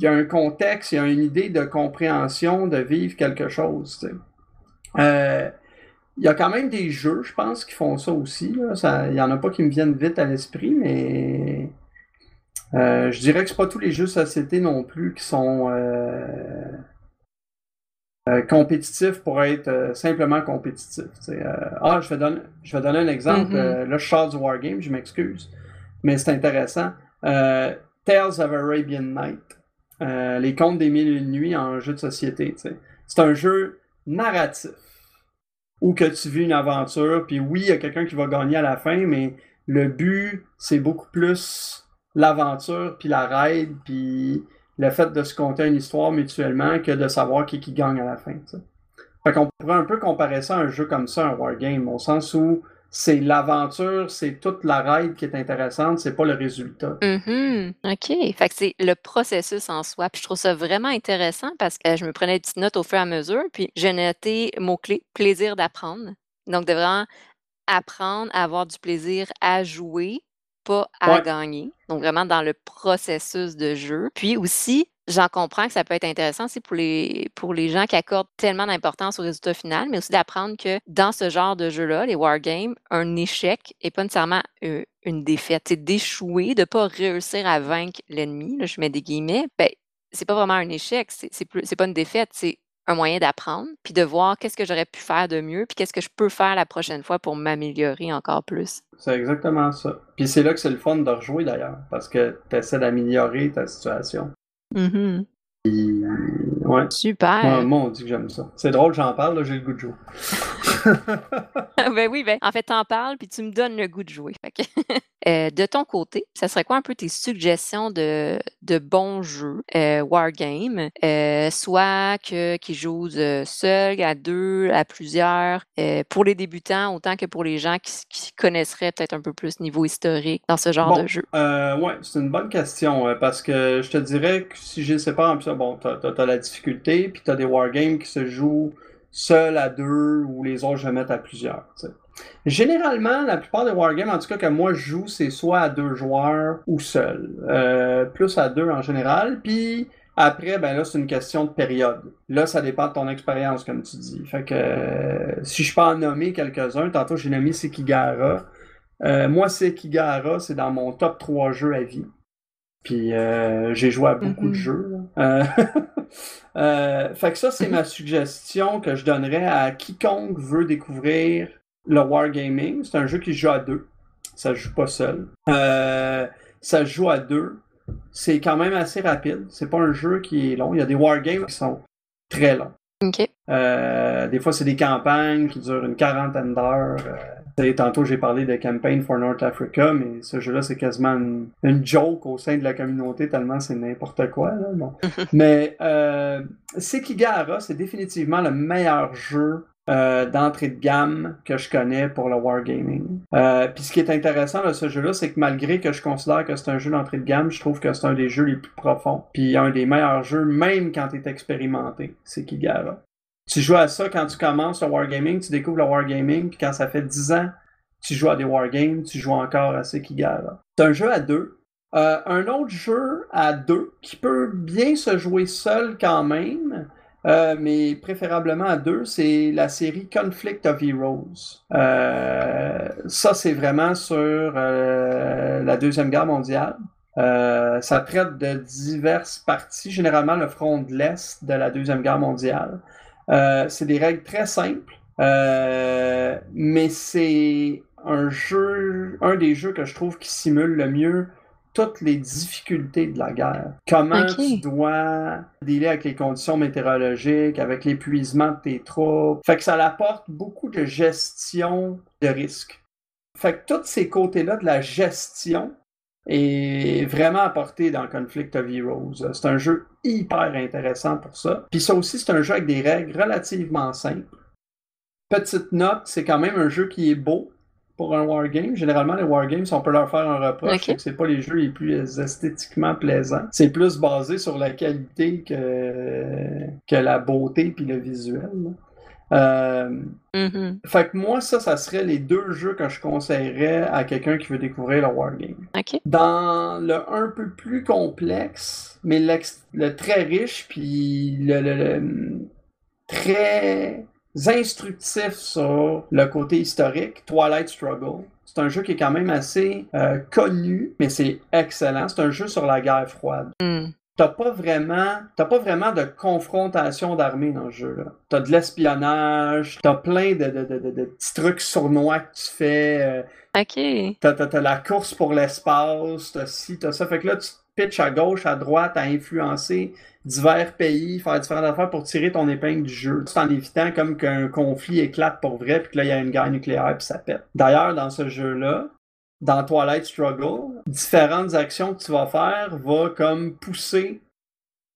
y, a un contexte, il y a une idée de compréhension, de vivre quelque chose. Euh, il y a quand même des jeux, je pense, qui font ça aussi. il n'y en a pas qui me viennent vite à l'esprit, mais euh, je dirais que c'est pas tous les jeux société non plus qui sont euh, compétitif pour être simplement compétitif. Euh, ah, je vais, donner, je vais donner un exemple. Mm-hmm. là, je sors du Wargame, je m'excuse, mais c'est intéressant. Tales of Arabian Night, les contes des mille et une nuits en jeu de société. C'est un jeu narratif où que tu vis une aventure, puis oui, il y a quelqu'un qui va gagner à la fin, mais le but, c'est beaucoup plus l'aventure, puis la raid, puis le fait de se conter une histoire mutuellement que de savoir qui, qui gagne à la fin. Fait qu'on pourrait un peu comparer ça à un jeu comme ça, un wargame, au sens où c'est l'aventure, c'est toute la ride qui est intéressante, c'est pas le résultat. Mm-hmm. OK. Fait que c'est le processus en soi. Puis je trouve ça vraiment intéressant parce que je me prenais des petites notes au fur et à mesure, puis j'ai noté mot-clé, plaisir d'apprendre. Donc de vraiment apprendre à avoir du plaisir à jouer, pas à gagner. Donc, vraiment dans le processus de jeu. Puis aussi, j'en comprends que ça peut être intéressant aussi pour les, pour les gens qui accordent tellement d'importance au résultat final, mais aussi d'apprendre que dans ce genre de jeu-là, les wargames, un échec n'est pas nécessairement euh, une défaite. C'est d'échouer, de ne pas réussir à vaincre l'ennemi, je mets des guillemets, ben, c'est pas vraiment un échec, c'est, c'est pas une défaite, c'est un moyen d'apprendre, puis de voir qu'est-ce que j'aurais pu faire de mieux, puis qu'est-ce que je peux faire la prochaine fois pour m'améliorer encore plus. C'est exactement ça. Puis c'est là que c'est le fun de rejouer d'ailleurs, parce que tu essaies d'améliorer ta situation. Mm-hmm. Ouais. Super. Moi, on dit que j'aime ça. C'est drôle, j'en parle, j'ai le goût de jouer. [LAUGHS] ben oui, ben, en fait, t'en parles, puis tu me donnes le goût de jouer. [LAUGHS] Euh, de ton côté, ça serait quoi un peu tes suggestions de, de bons jeux euh, Wargame, euh, soit que, qui jouent seuls, à deux, à plusieurs, pour les débutants autant que pour les gens qui, connaisseraient peut-être un peu plus niveau historique dans ce genre de jeu? oui, c'est une bonne question parce que je te dirais que si je ne sais pas, bon, tu as, la difficulté, puis tu as des Wargames qui se jouent seul à deux ou les autres je vais mettre à plusieurs. Généralement, la plupart des wargames, en tout cas que moi je joue, c'est soit à deux joueurs ou seul. Euh, plus à deux en général. Puis après, ben là, c'est une question de période. Là, ça dépend de ton expérience, comme tu dis. Fait que euh, si je peux en nommer quelques-uns, tantôt j'ai nommé Sekigara. Euh, moi, Sekigara, c'est dans mon top 3 jeux à vie. Puis euh, j'ai joué à beaucoup de mm-hmm. jeux. Euh, [LAUGHS] euh, fait que ça, c'est ma suggestion que je donnerais à quiconque veut découvrir le Wargaming. C'est un jeu qui se joue à deux. Ça se joue pas seul. ça se joue à deux. C'est quand même assez rapide. C'est pas un jeu qui est long. Il y a des Wargames qui sont très longs. des fois, c'est des campagnes qui durent une quarantaine d'heures. Tantôt, j'ai parlé de Campaign for North Africa, mais ce jeu-là, c'est quasiment une, joke au sein de la communauté, tellement c'est n'importe quoi. [LAUGHS] mais euh, Sekigahara, c'est définitivement le meilleur jeu euh, d'entrée de gamme que je connais pour le wargaming. Euh, Puis ce qui est intéressant de ce jeu-là, c'est que malgré que je considère que c'est un jeu d'entrée de gamme, je trouve que c'est un des jeux les plus profonds. Puis un des meilleurs jeux, même quand tu es expérimenté, Sekigahara. Tu joues à ça quand tu commences le wargaming, tu découvres le wargaming, puis quand ça fait 10 ans tu joues à des wargames, tu joues encore à Sekigahara. C'est un jeu à deux. Euh, un autre jeu à deux qui peut bien se jouer seul quand même, euh, mais préférablement à deux, c'est la série Conflict of Heroes. Euh, ça, c'est vraiment sur la Deuxième Guerre mondiale. ça traite de diverses parties, généralement le front de l'Est de la Deuxième Guerre mondiale. Euh, c'est des règles très simples, euh, mais c'est un jeu, un des jeux que je trouve qui simule le mieux toutes les difficultés de la guerre. Comment tu dois dealer avec les conditions météorologiques, avec l'épuisement de tes troupes. Fait que ça apporte beaucoup de gestion de risque. Fait que tous ces côtés-là de la gestion, est vraiment apporté dans Conflict of Heroes. C'est un jeu hyper intéressant pour ça. Puis ça aussi, c'est un jeu avec des règles relativement simples. Petite note, c'est quand même un jeu qui est beau pour un wargame. Généralement, les wargames, on peut leur faire un reproche, okay. c'est pas les jeux les plus esthétiquement plaisants. C'est plus basé sur la qualité que, que la beauté puis le visuel. Euh, Mhm. Fait que moi, ça, ça serait les deux jeux que je conseillerais à quelqu'un qui veut découvrir le Wargame. Dans le un peu plus complexe, mais le très riche, puis le, le- le- très instructif sur le côté historique, Twilight Struggle. C'est un jeu qui est quand même assez euh, connu, mais c'est excellent. C'est un jeu sur la guerre froide Hmm. T'as pas vraiment t'as pas vraiment de confrontation d'armée dans ce jeu-là. T'as de l'espionnage, t'as plein de, de, de, de- petits trucs sournois que tu fais, euh, OK. t'as, t'as, t'as la course pour l'espace, t'as ci, t'as ça. Fait que là, tu pitches à gauche, à droite, à influencer divers pays, faire différentes affaires pour tirer ton épingle du jeu. Tout en évitant comme qu'un conflit éclate pour vrai, puis que là, il y a une guerre nucléaire, puis ça pète. D'ailleurs, dans ce jeu-là, dans Twilight Struggle, différentes actions que tu vas faire vont comme pousser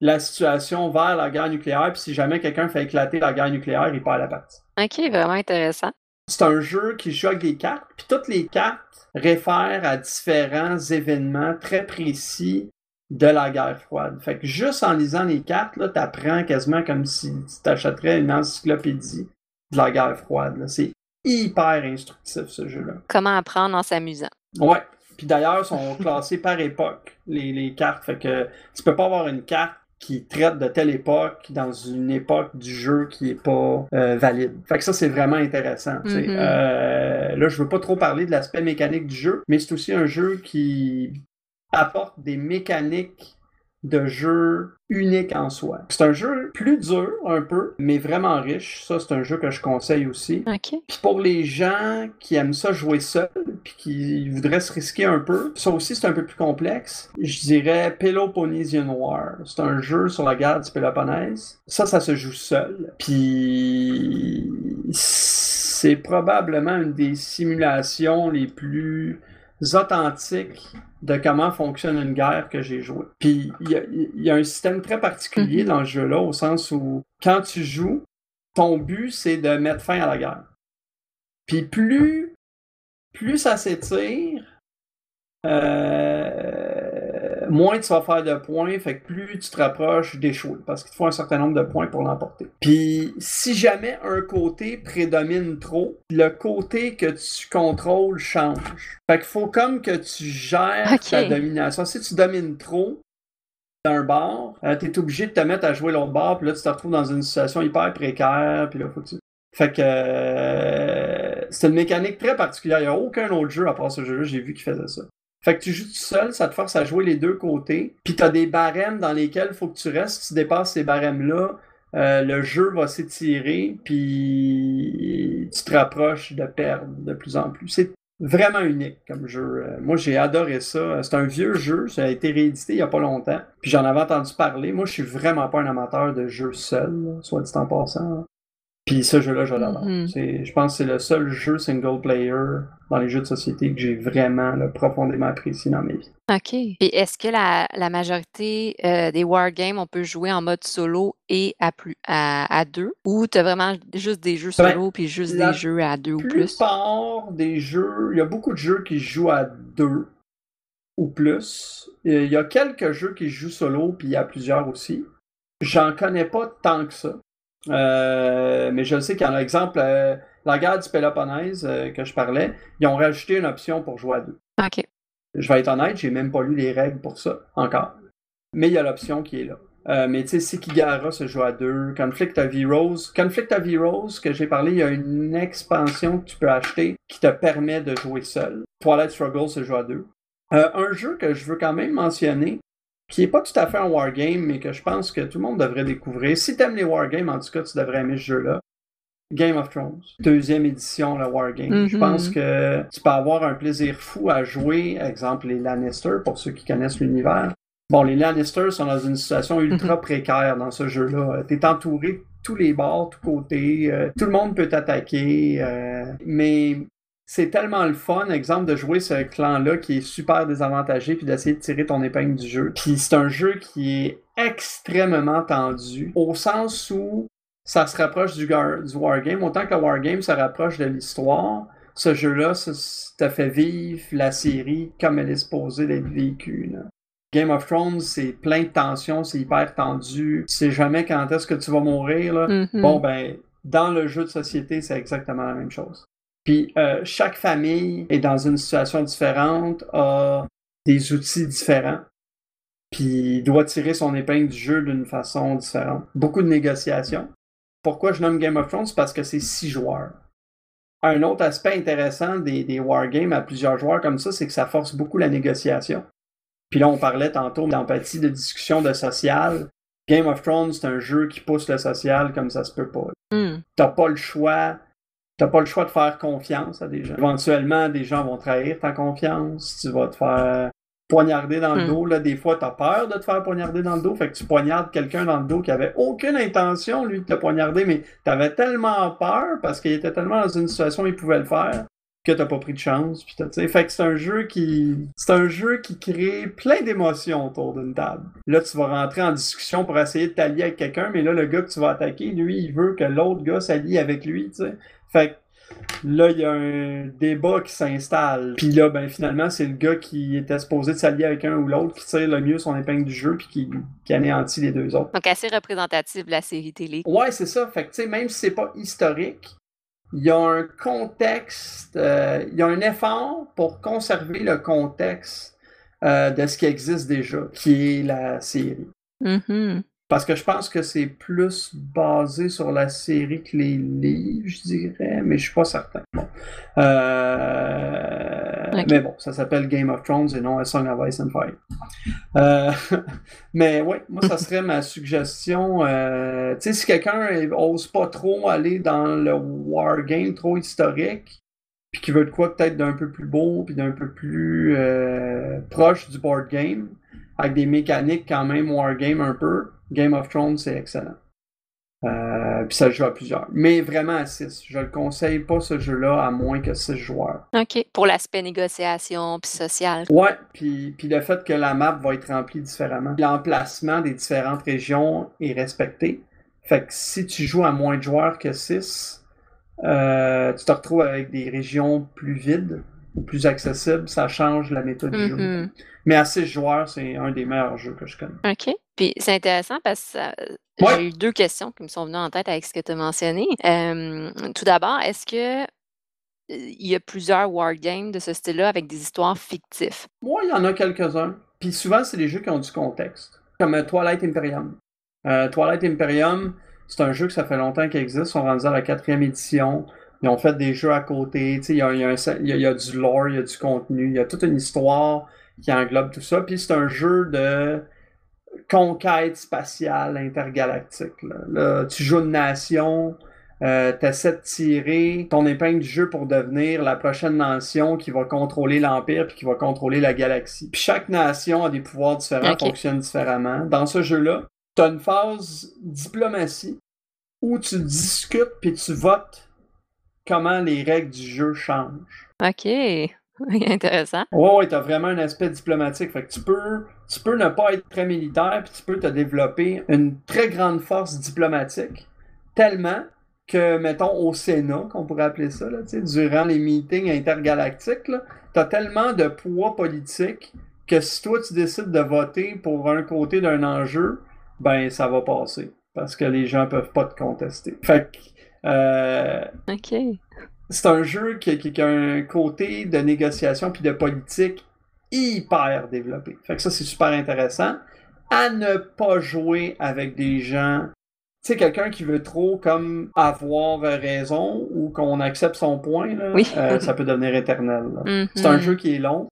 la situation vers la guerre nucléaire, puis si jamais quelqu'un fait éclater la guerre nucléaire, il perd la partie. OK, vraiment intéressant. C'est un jeu qui joue avec des cartes, puis toutes les cartes réfèrent à différents événements très précis de la guerre froide. Fait que juste en lisant les cartes, là, t'apprends quasiment comme si tu t'achèterais une encyclopédie de la guerre froide. C'est hyper instructif, ce jeu-là. Comment apprendre en s'amusant. Ouais. Puis d'ailleurs, sont [LAUGHS] classés par époque, les, les cartes. Fait que tu peux pas avoir une carte qui traite de telle époque dans une époque du jeu qui est pas euh, valide. Fait que ça, c'est vraiment intéressant. Mhm. Euh, là, je veux pas trop parler de l'aspect mécanique du jeu, mais c'est aussi un jeu qui apporte des mécaniques de jeu uniques en soi. C'est un jeu plus dur un peu, mais vraiment riche. Ça, c'est un jeu que je conseille aussi. OK. Puis pour les gens qui aiment ça jouer seul, puis qui voudraient se risquer un peu, ça aussi c'est un peu plus complexe. Je dirais Peloponnesian War. C'est un jeu sur la guerre du Péloponnèse. Ça, ça se joue seul. Puis c'est probablement une des simulations les plus authentiques de comment fonctionne une guerre que j'ai joué. Puis il y a, il y a un système très particulier Mhm. dans ce jeu-là, au sens où quand tu joues, ton but c'est de mettre fin à la guerre. Puis plus, plus ça s'étire, euh, moins tu vas faire de points, fait que plus tu te rapproches d'échouer, parce qu'il te faut un certain nombre de points pour l'emporter. Puis si jamais un côté prédomine trop, le côté que tu contrôles change. Fait qu'il faut comme que tu gères ta domination. Si tu domines trop, d'un bord, euh, t'es obligé de te mettre à jouer l'autre bord, puis là tu te retrouves dans une situation hyper précaire, puis là faut que tu... Fait que euh, c'est une mécanique très particulière. Il n'y a aucun autre jeu à part ce jeu-là, j'ai vu qui faisait ça. Fait que tu joues tout seul, ça te force à jouer les deux côtés, puis t'as des barèmes dans lesquels il faut que tu restes. Si tu dépasses ces barèmes-là, euh, le jeu va s'étirer, puis tu te rapproches de perdre de plus en plus. C'est vraiment unique comme jeu. Euh, Moi, j'ai adoré ça. C'est un vieux jeu, ça a été réédité il y a pas longtemps. Puis j'en avais entendu parler. Moi, je suis vraiment pas un amateur de jeux seul, soit dit en passant. Puis ce jeu-là, je l'adore. Mhm. C'est- Je pense que c'est le seul jeu single player dans les jeux de société que j'ai vraiment là, profondément apprécié dans mes vies. OK. Puis est-ce que la, la majorité euh, des wargames, on peut jouer en mode solo et à, plus, à, à deux? Ou tu as vraiment juste des jeux Ben, solo puis juste la des jeux à deux ou plus? plupart des jeux, il y a beaucoup de jeux qui jouent à deux ou plus. Et Il y a quelques jeux qui jouent solo, puis il y a plusieurs aussi. J'en connais pas tant que ça. Euh, mais je sais qu'il y en a, exemple, euh, la guerre du Péloponnèse euh, que je parlais, ils ont rajouté une option pour jouer à deux. OK. Je vais être honnête, j'ai même pas lu les règles pour ça encore. Mais il y a l'option qui est là. Mais tu sais, Sekigara se joue à deux. Conflict of Heroes. Conflict of Heroes, que j'ai parlé, il y a une expansion que tu peux acheter qui te permet de jouer seul. Twilight Struggle se joue à deux. Un jeu que je veux quand même mentionner, qui est pas tout à fait un wargame, mais que je pense que tout le monde devrait découvrir. Si t'aimes les wargames, en tout cas, tu devrais aimer ce jeu-là. Game of Thrones, deuxième édition, le Wargame. Je Mhm. pense que tu peux avoir un plaisir fou à jouer, exemple les Lannister, pour ceux qui connaissent l'univers. Bon, les Lannister sont dans une situation ultra précaire dans ce jeu-là. T'es entouré de tous les bords, tous côtés, euh, tout le monde peut t'attaquer, euh, mais c'est tellement le fun, exemple, de jouer ce clan-là qui est super désavantagé, puis d'essayer de tirer ton épingle du jeu. Puis c'est un jeu qui est extrêmement tendu, au sens où ça se rapproche du, du wargame. Autant que le wargame se rapproche de l'histoire, ce jeu-là te fait vivre la série comme elle est supposée d'être vécue. là. Game of Thrones, c'est plein de tensions, c'est hyper tendu. Tu sais jamais quand est-ce que tu vas mourir. Là. Mhm. Bon, ben, dans le jeu de société, c'est exactement la même chose. Puis euh, chaque famille est dans une situation différente, a des outils différents, puis doit tirer son épingle du jeu d'une façon différente. Beaucoup de négociations. Pourquoi je nomme Game of Thrones? Parce que c'est six joueurs. Un autre aspect intéressant des, des wargames à plusieurs joueurs comme ça, c'est que ça force beaucoup la négociation. Puis là, on parlait tantôt d'empathie, de discussion, de social. Game of Thrones, c'est un jeu qui pousse le social comme ça se peut pas. Hmm. T'as pas le choix. T'as pas le choix de faire confiance à des gens. Éventuellement, des gens vont trahir ta confiance. Tu vas te faire poignarder dans le Hmm. dos. Là, des fois, t'as peur de te faire poignarder dans le dos. Fait que tu poignardes quelqu'un dans le dos qui avait aucune intention, lui, de te poignarder, mais t'avais tellement peur parce qu'il était tellement dans une situation où il pouvait le faire que t'as pas pris de chance. Puis fait que c'est un jeu qui. C'est un jeu qui crée plein d'émotions autour d'une table. Là, tu vas rentrer en discussion pour essayer de t'allier avec quelqu'un, mais là, le gars que tu vas attaquer, lui, il veut que l'autre gars s'allie avec lui, tu sais. Fait que là, il y a un débat qui s'installe. Puis là, ben finalement, c'est le gars qui était supposé de s'allier avec un ou l'autre qui tire le mieux son épingle du jeu puis qui, qui anéantit les deux autres. Donc, assez représentatif de la série télé. Ouais, c'est ça. Fait que, tu sais, même si c'est pas historique, il y a un contexte, euh, il y a un effort pour conserver le contexte euh, de ce qui existe déjà, qui est la série. Mhm. Parce que je pense que c'est plus basé sur la série que les livres, je dirais, mais je suis pas certain. Bon. Euh. Mais bon, ça s'appelle Game of Thrones et non A Song of Ice and Fire. Euh, [LAUGHS] mais oui, moi, ça serait ma suggestion. euh, tu sais, si quelqu'un ose pas trop aller dans le wargame trop historique, puis qui veut de quoi peut-être d'un peu plus beau, puis d'un peu plus proche du board game, avec des mécaniques quand même wargame un peu, Game of Thrones, c'est excellent. Euh, puis ça joue à plusieurs. Mais vraiment à 6. Je le conseille pas ce jeu-là à moins que 6 joueurs. OK. Pour l'aspect négociation puis social. Ouais, puis, puis le fait que la map va être remplie différemment. L'emplacement des différentes régions est respecté. Fait que si tu joues à moins de joueurs que 6, tu te retrouves avec des régions plus vides ou plus accessibles. Ça change la méthode du jeu. Mhm. Mais à 6 joueurs, c'est un des meilleurs jeux que je connais. OK. Puis c'est intéressant parce que ça- Ouais. j'ai eu deux questions qui me sont venues en tête avec ce que tu as mentionné. Euh, tout d'abord, est-ce que il y a plusieurs wargames de ce style-là avec des histoires fictives? Moi, il y en a quelques-uns. Puis souvent, c'est des jeux qui ont du contexte. Comme euh, Twilight Imperium. Euh, Twilight Imperium, c'est un jeu que ça fait longtemps qu'il existe. Ils sont rendus à la quatrième édition. Ils ont fait des jeux à côté. Tu Il y a, y a un- il y a- il y a du lore, il y a du contenu. Il y a toute une histoire qui englobe tout ça. Puis c'est un jeu de conquête spatiale intergalactique. Là, Là, tu joues une nation. Euh, T'essaies de tirer ton épingle du jeu pour devenir la prochaine nation qui va contrôler l'Empire puis qui va contrôler la galaxie. Puis chaque nation a des pouvoirs différents, fonctionne différemment. Dans ce jeu-là, tu as une phase diplomatie où tu discutes puis tu votes comment les règles du jeu changent. OK. [LAUGHS] Intéressant. Ouais, ouais, t'as vraiment un aspect diplomatique. Fait que tu peux, tu peux ne pas être très militaire, puis tu peux te développer une très grande force diplomatique. Tellement que, mettons, au Sénat, qu'on pourrait appeler ça, là, tu sais, durant les meetings intergalactiques, t'as tellement de poids politique que si toi tu décides de voter pour un côté d'un enjeu, ben ça va passer. Parce que les gens peuvent pas te contester. Fait que, euh, OK. c'est un jeu qui, qui- qui a un côté de négociation puis de politique hyper développé. Fait que ça, c'est super intéressant. À ne pas jouer avec des gens. Tu sais, quelqu'un qui veut trop comme avoir raison ou qu'on accepte son point, là, Oui. euh, ça peut devenir éternel. Mhm. C'est un jeu qui est long.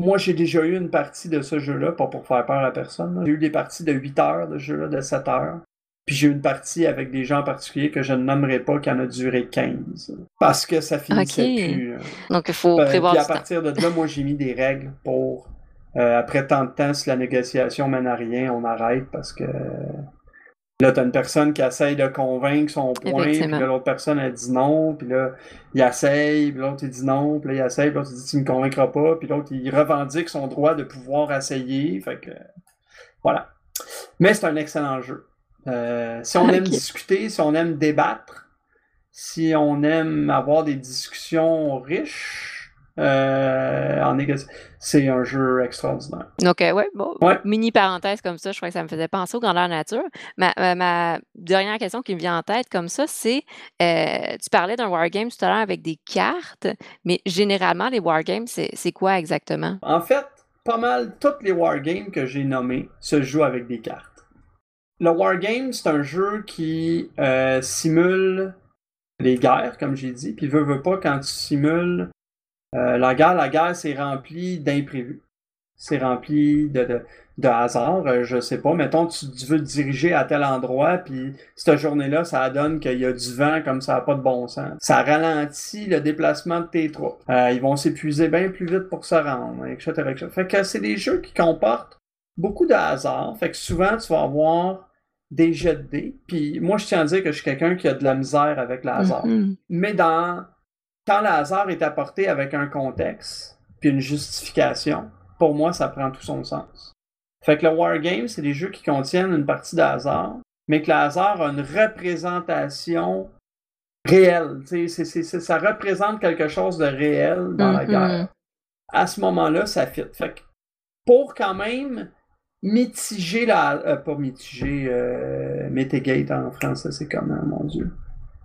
Moi, j'ai déjà eu une partie de ce jeu-là, pas pour faire peur à personne. J'ai eu des parties de 8 heures de jeu-là, de 7 heures. Puis j'ai eu une partie avec des gens en particulier que je ne nommerai pas qui en a duré 15. Parce que ça finissait plus. hein. Donc, il faut Euh, prévoir puis à temps. partir de là, moi, j'ai mis des règles pour, euh, après tant de temps, si la négociation mène à rien, on arrête parce que là, t'as une personne qui essaye de convaincre son point, puis l'autre personne, elle dit non, puis là, il essaye, puis l'autre, il dit non, puis là, il essaye, puis l'autre, il dit tu me convaincras pas, puis l'autre, il revendique son droit de pouvoir essayer, fait que, voilà. Mais c'est un excellent jeu. Euh, si on aime Ok. discuter, si on aime débattre, si on aime avoir des discussions riches, Euh, en. C'est un jeu extraordinaire. Donc, euh, ouais, bon, mini parenthèse comme ça, je crois que ça me faisait penser au grandeur nature. Ma, ma, dernière question qui me vient en tête comme ça, c'est euh, tu parlais d'un wargame tout à l'heure avec des cartes, mais généralement, les wargames, c'est quoi exactement? En fait, pas mal toutes les wargames que j'ai nommés se jouent avec des cartes. Le wargame, c'est un jeu qui simule les guerres, comme j'ai dit, puis veut, veut pas, quand tu simules euh, la guerre, la guerre, c'est rempli d'imprévus. C'est rempli de, de, hasard. Euh, je sais pas. Mettons, tu, veux te diriger à tel endroit, puis cette journée-là, ça donne qu'il y a du vent comme ça n'a pas de bon sens. Ça ralentit le déplacement de tes troupes. Euh, ils vont s'épuiser bien plus vite pour se rendre, etc. Fait que c'est des jeux qui comportent beaucoup de hasard. Fait que souvent, tu vas avoir des jets de dés. Puis moi, je tiens à dire que je suis quelqu'un qui a de la misère avec le hasard. Mm-hmm. Mais dans quand le hasard est apporté avec un contexte, puis une justification, pour moi, ça prend tout son sens. Fait que le Wargame, c'est des jeux qui contiennent une partie de hasard, mais que le hasard a une représentation réelle. ça représente quelque chose de réel dans la mm-hmm. guerre. À ce moment-là, ça fit. Fait que pour quand même mitiger la. Euh, pas mitiger, euh, mitigate en français, c'est comment, mon Dieu?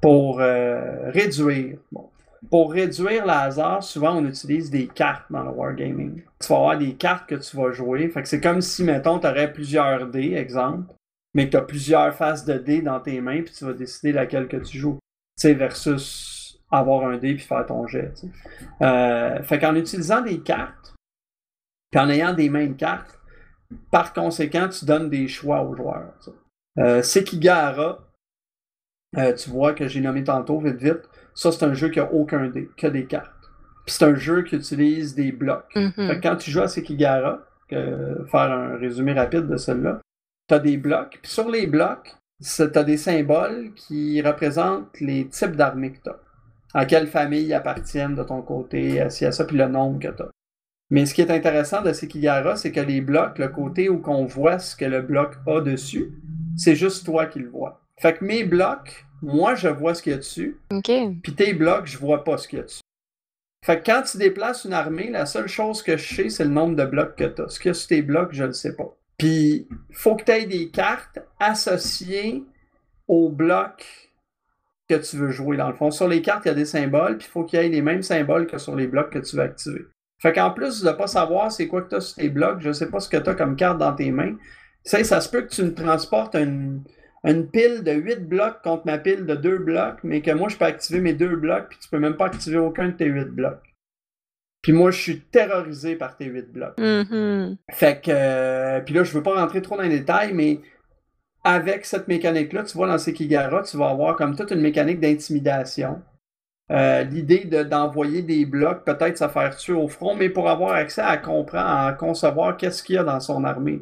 Pour euh, réduire. Bon, pour réduire le hasard, souvent on utilise des cartes dans le wargaming. Tu vas avoir des cartes que tu vas jouer. Fait que c'est comme si, mettons, tu aurais plusieurs dés, exemple, mais que tu as plusieurs faces de dés dans tes mains, puis tu vas décider laquelle que tu joues. Tu sais, versus avoir un dé puis faire ton jet. Fait qu'en utilisant des cartes, puis en ayant des de cartes, par conséquent, tu donnes des choix aux joueurs. Euh, Sekigahara, euh, tu vois que j'ai nommé tantôt, vite vite, ça, c'est un jeu qui a aucun dé, que des cartes. Puis c'est un jeu qui utilise des blocs. Mm-hmm. Fait que quand tu joues à Sekigara, que, faire un résumé rapide de celle-là, tu as des blocs. Puis sur les blocs, tu as des symboles qui représentent les types d'armées que tu as. À quelle famille ils appartiennent de ton côté, à ci, à ça, puis le nombre que tu as. Mais ce qui est intéressant de Sekigara, c'est que les blocs, le côté où qu'on voit ce que le bloc a dessus, c'est juste toi qui le vois. Fait que mes blocs, moi, je vois ce qu'il y a dessus. OK. Puis tes blocs, je vois pas ce qu'il y a dessus. Fait que quand tu déplaces une armée, la seule chose que je sais, c'est le nombre de blocs que tu as. Ce qu'il y a sur tes blocs, je ne sais pas. Puis, faut que tu aies des cartes associées aux blocs que tu veux jouer. Dans le fond, sur les cartes, il y a des symboles, puis il faut qu'il y ait les mêmes symboles que sur les blocs que tu veux activer. Fait qu'en plus de ne pas savoir c'est quoi que tu as sur tes blocs, je ne sais pas ce que tu as comme carte dans tes mains, ça, ça se peut que tu me transportes une, une pile de 8 blocs contre ma pile de 2 blocs, mais que moi, je peux activer mes 2 blocs, puis tu peux même pas activer aucun de tes 8 blocs. Puis moi, je suis terrorisé par tes 8 blocs. Mm-hmm. Fait que. Euh, puis là, je veux pas rentrer trop dans les détails, mais avec cette mécanique-là, tu vois, dans Sekigara, tu vas avoir comme toute une mécanique d'intimidation. Euh, l'idée d'envoyer des blocs, peut-être ça faire tuer au front, mais pour avoir accès à comprendre, à concevoir qu'est-ce qu'il y a dans son armée.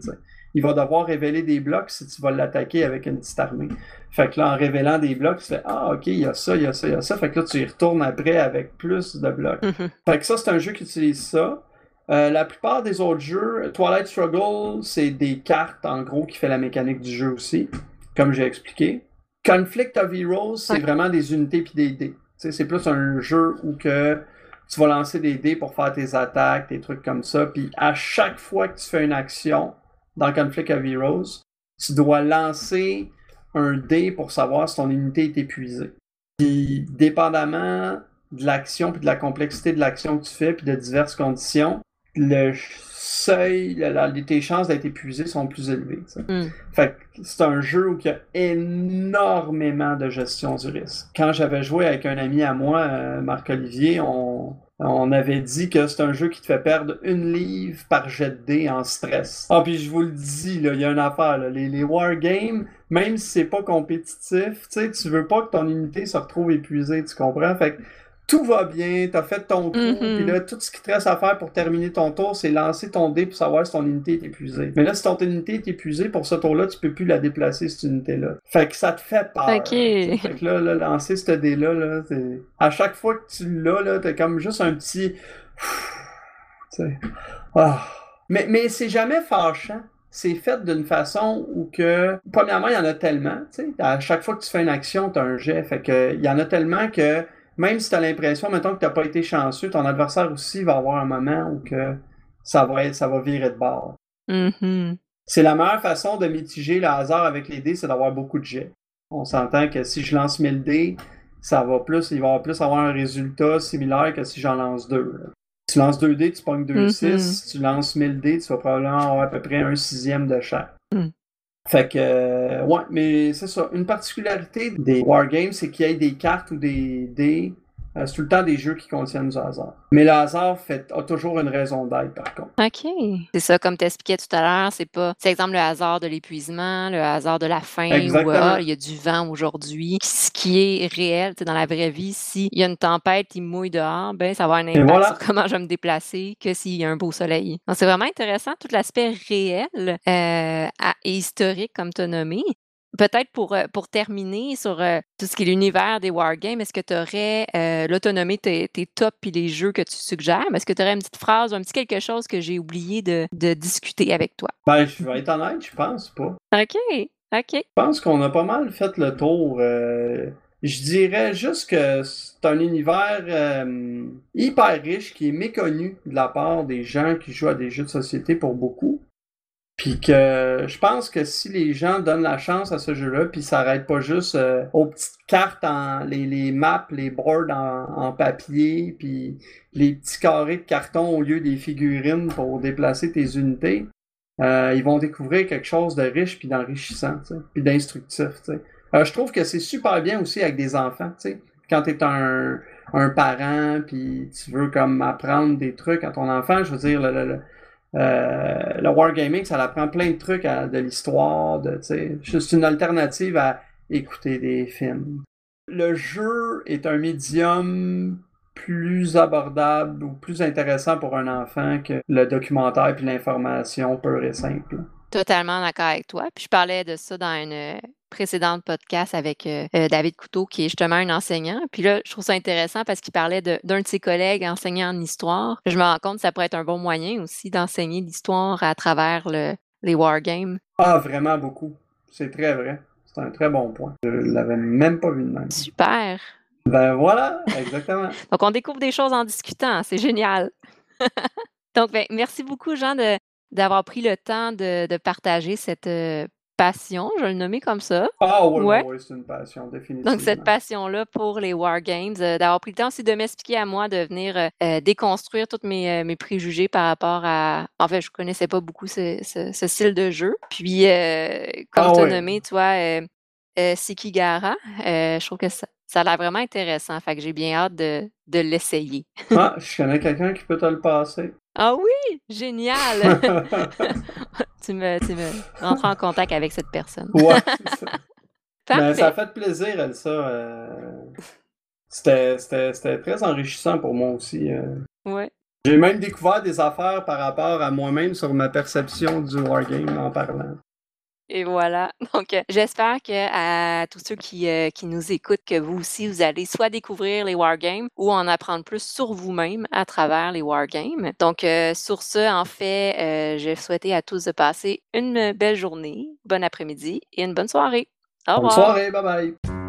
il va devoir révéler des blocs si tu vas l'attaquer avec une petite armée. Fait que là, en révélant des blocs, tu fais Ah, ok, il y a ça, il y a ça, il y a ça. Fait que là, tu y retournes après avec plus de blocs. Mhm. Fait que ça, c'est un jeu qui utilise ça. Euh, la plupart des autres jeux, Twilight Struggle, c'est des cartes en gros qui fait la mécanique du jeu aussi, comme j'ai expliqué. Conflict of Heroes, c'est vraiment des unités puis des dés. C'est plus un jeu où que tu vas lancer des dés pour faire tes attaques, des trucs comme ça. Puis à chaque fois que tu fais une action, dans Conflict of Heroes, tu dois lancer un dé pour savoir si ton unité est épuisée. Puis, dépendamment de l'action puis de la complexité de l'action que tu fais puis de diverses conditions, le seuil, tes chances d'être épuisé sont plus élevées. Hmm. Fait c'est un jeu où il y a énormément de gestion du risque. Quand j'avais joué avec un ami à moi, euh, Marc-Olivier, on, on avait dit que c'est un jeu qui te fait perdre une livre par jet de dés en stress. Ah, puis je vous le dis, il y a une affaire. Les, les wargames, même si c'est pas compétitif, tu veux pas que ton unité se retrouve épuisée, tu comprends? Fait que tout va bien, t'as fait ton tour, mm-hmm. puis là, tout ce qui te reste à faire pour terminer ton tour, c'est lancer ton dé pour savoir si ton unité est épuisée. Mais là, si ton unité est épuisée, pour ce tour-là, tu peux plus la déplacer, cette unité-là. Fait que ça te fait peur. Ok. Fait que là, là lancer ce dé-là, là, à chaque fois que tu l'as, là, t'as comme juste un petit... Ah. Mais, mais c'est jamais fâchant c'est fait d'une façon où que, premièrement, il y en a tellement, tu sais, à chaque fois que tu fais une action, tu as un jet, fait que, il y en a tellement que même si tu as l'impression, mettons que tu n'as pas été chanceux, ton adversaire aussi va avoir un moment où que ça va être, ça va virer de bord. Mhm. C'est la meilleure façon de mitiger le hasard avec les dés, c'est d'avoir beaucoup de jets. On s'entend que si je lance 1000 dés, ça va plus, il va plus avoir un résultat similaire que si j'en lance deux. là. Tu lances 2 dés, tu pognes 2 Mhm. 6. Tu lances 1000 dés, tu vas probablement avoir à peu près un sixième de chaque. Mhm. Fait que, ouais, mais c'est ça. Une particularité des wargames, c'est qu'il y ait des cartes ou des dés. Euh, c'est tout le temps des jeux qui contiennent du hasard. Mais le hasard fait, a toujours une raison d'être, par contre. OK. C'est ça, comme tu expliquais tout à l'heure, c'est pas, c'est exemple le hasard de l'épuisement, le hasard de la faim, ou Exactement. ah, il y a du vent aujourd'hui. Ce qui est réel, tu sais, dans la vraie vie, s'il y a une tempête, il mouille dehors, ben ça va avoir un impact voilà. sur comment je vais me déplacer que s'il y a un beau soleil. Donc, c'est vraiment intéressant, tout l'aspect réel euh, à- et historique, comme tu as nommé. Peut-être pour, euh, pour terminer sur euh, tout ce qui est l'univers des wargames, est-ce que tu aurais, euh, nommé tes, tes tops et les jeux que tu suggères, est-ce que tu aurais une petite phrase ou un petit quelque chose que j'ai oublié de, de discuter avec toi? Ben, je vais être honnête, je pense pas. OK, OK. Je pense qu'on a pas mal fait le tour. euh, je dirais juste que c'est un univers hyper riche qui est méconnu de la part des gens qui jouent à des jeux de société pour beaucoup. Puis que je pense que si les gens donnent la chance à ce jeu-là, puis s'arrêtent pas juste euh, aux petites cartes, en, les, les maps, les boards en, papier, puis les petits carrés de carton au lieu des figurines pour déplacer tes unités, euh, ils vont découvrir quelque chose de riche puis d'enrichissant, puis d'instructif. Euh, je trouve que c'est super bien aussi avec des enfants. tu sais. Quand tu es un, un parent puis tu veux comme apprendre des trucs à ton enfant, je veux dire, le, le, le, euh, le wargaming, ça apprend plein de trucs de l'histoire, de, juste une alternative à écouter des films. Le jeu est un médium plus abordable ou plus intéressant pour un enfant que le documentaire puis l'information pure et simple. Totalement d'accord avec toi. Puis je parlais de ça dans une euh, précédente podcast avec euh, euh, David Couteau, qui est justement un enseignant. Puis là, je trouve ça intéressant parce qu'il parlait de- d'un de, ses collègues enseignant en histoire. Je me rends compte que ça pourrait être un bon moyen aussi d'enseigner l'histoire à travers le, les wargames. Ah, vraiment beaucoup. C'est très vrai. C'est un très bon point. Je l'avais même pas vu de même. Super. Ben voilà, exactement. [LAUGHS] Donc, on découvre des choses en discutant. C'est génial. [LAUGHS] Donc, ben, merci beaucoup, Jean, de- d'avoir pris le temps de, de partager cette euh, passion, je vais le nommer comme ça. Ah oui, Ouais. c'est une passion, définitivement. Donc, cette passion-là pour les wargames, euh, d'avoir pris le temps aussi de m'expliquer à moi, de venir euh, déconstruire tous mes, mes préjugés par rapport à... En fait, je connaissais pas beaucoup ce, ce- ce style de jeu. Puis, comme Ah tu as ouais. nommé, toi, euh, je trouve que ça, ça a l'air vraiment intéressant. Fait que j'ai bien hâte de, de l'essayer. Ah, je connais quelqu'un qui peut te le passer. Ah oui! Génial! [LAUGHS] [LAUGHS] tu, me, tu me rentres en contact avec cette personne. ouais, [LAUGHS] c'est ça. Ben, ça a fait plaisir, Elsa. euh, C'était c'était- c'était très enrichissant pour moi aussi. euh. Ouais. J'ai même découvert des affaires par rapport à moi-même sur ma perception du wargame en parlant. Et voilà. [LAUGHS] Donc, euh, j'espère que à tous ceux qui, euh, qui nous écoutent, que vous aussi, vous allez soit découvrir les wargames ou en apprendre plus sur vous-même à travers les wargames. Donc, euh, sur ce, en fait, je souhaitais à tous de passer une belle journée, bon après-midi et une bonne soirée. Au Bonne revoir. soirée, bye bye.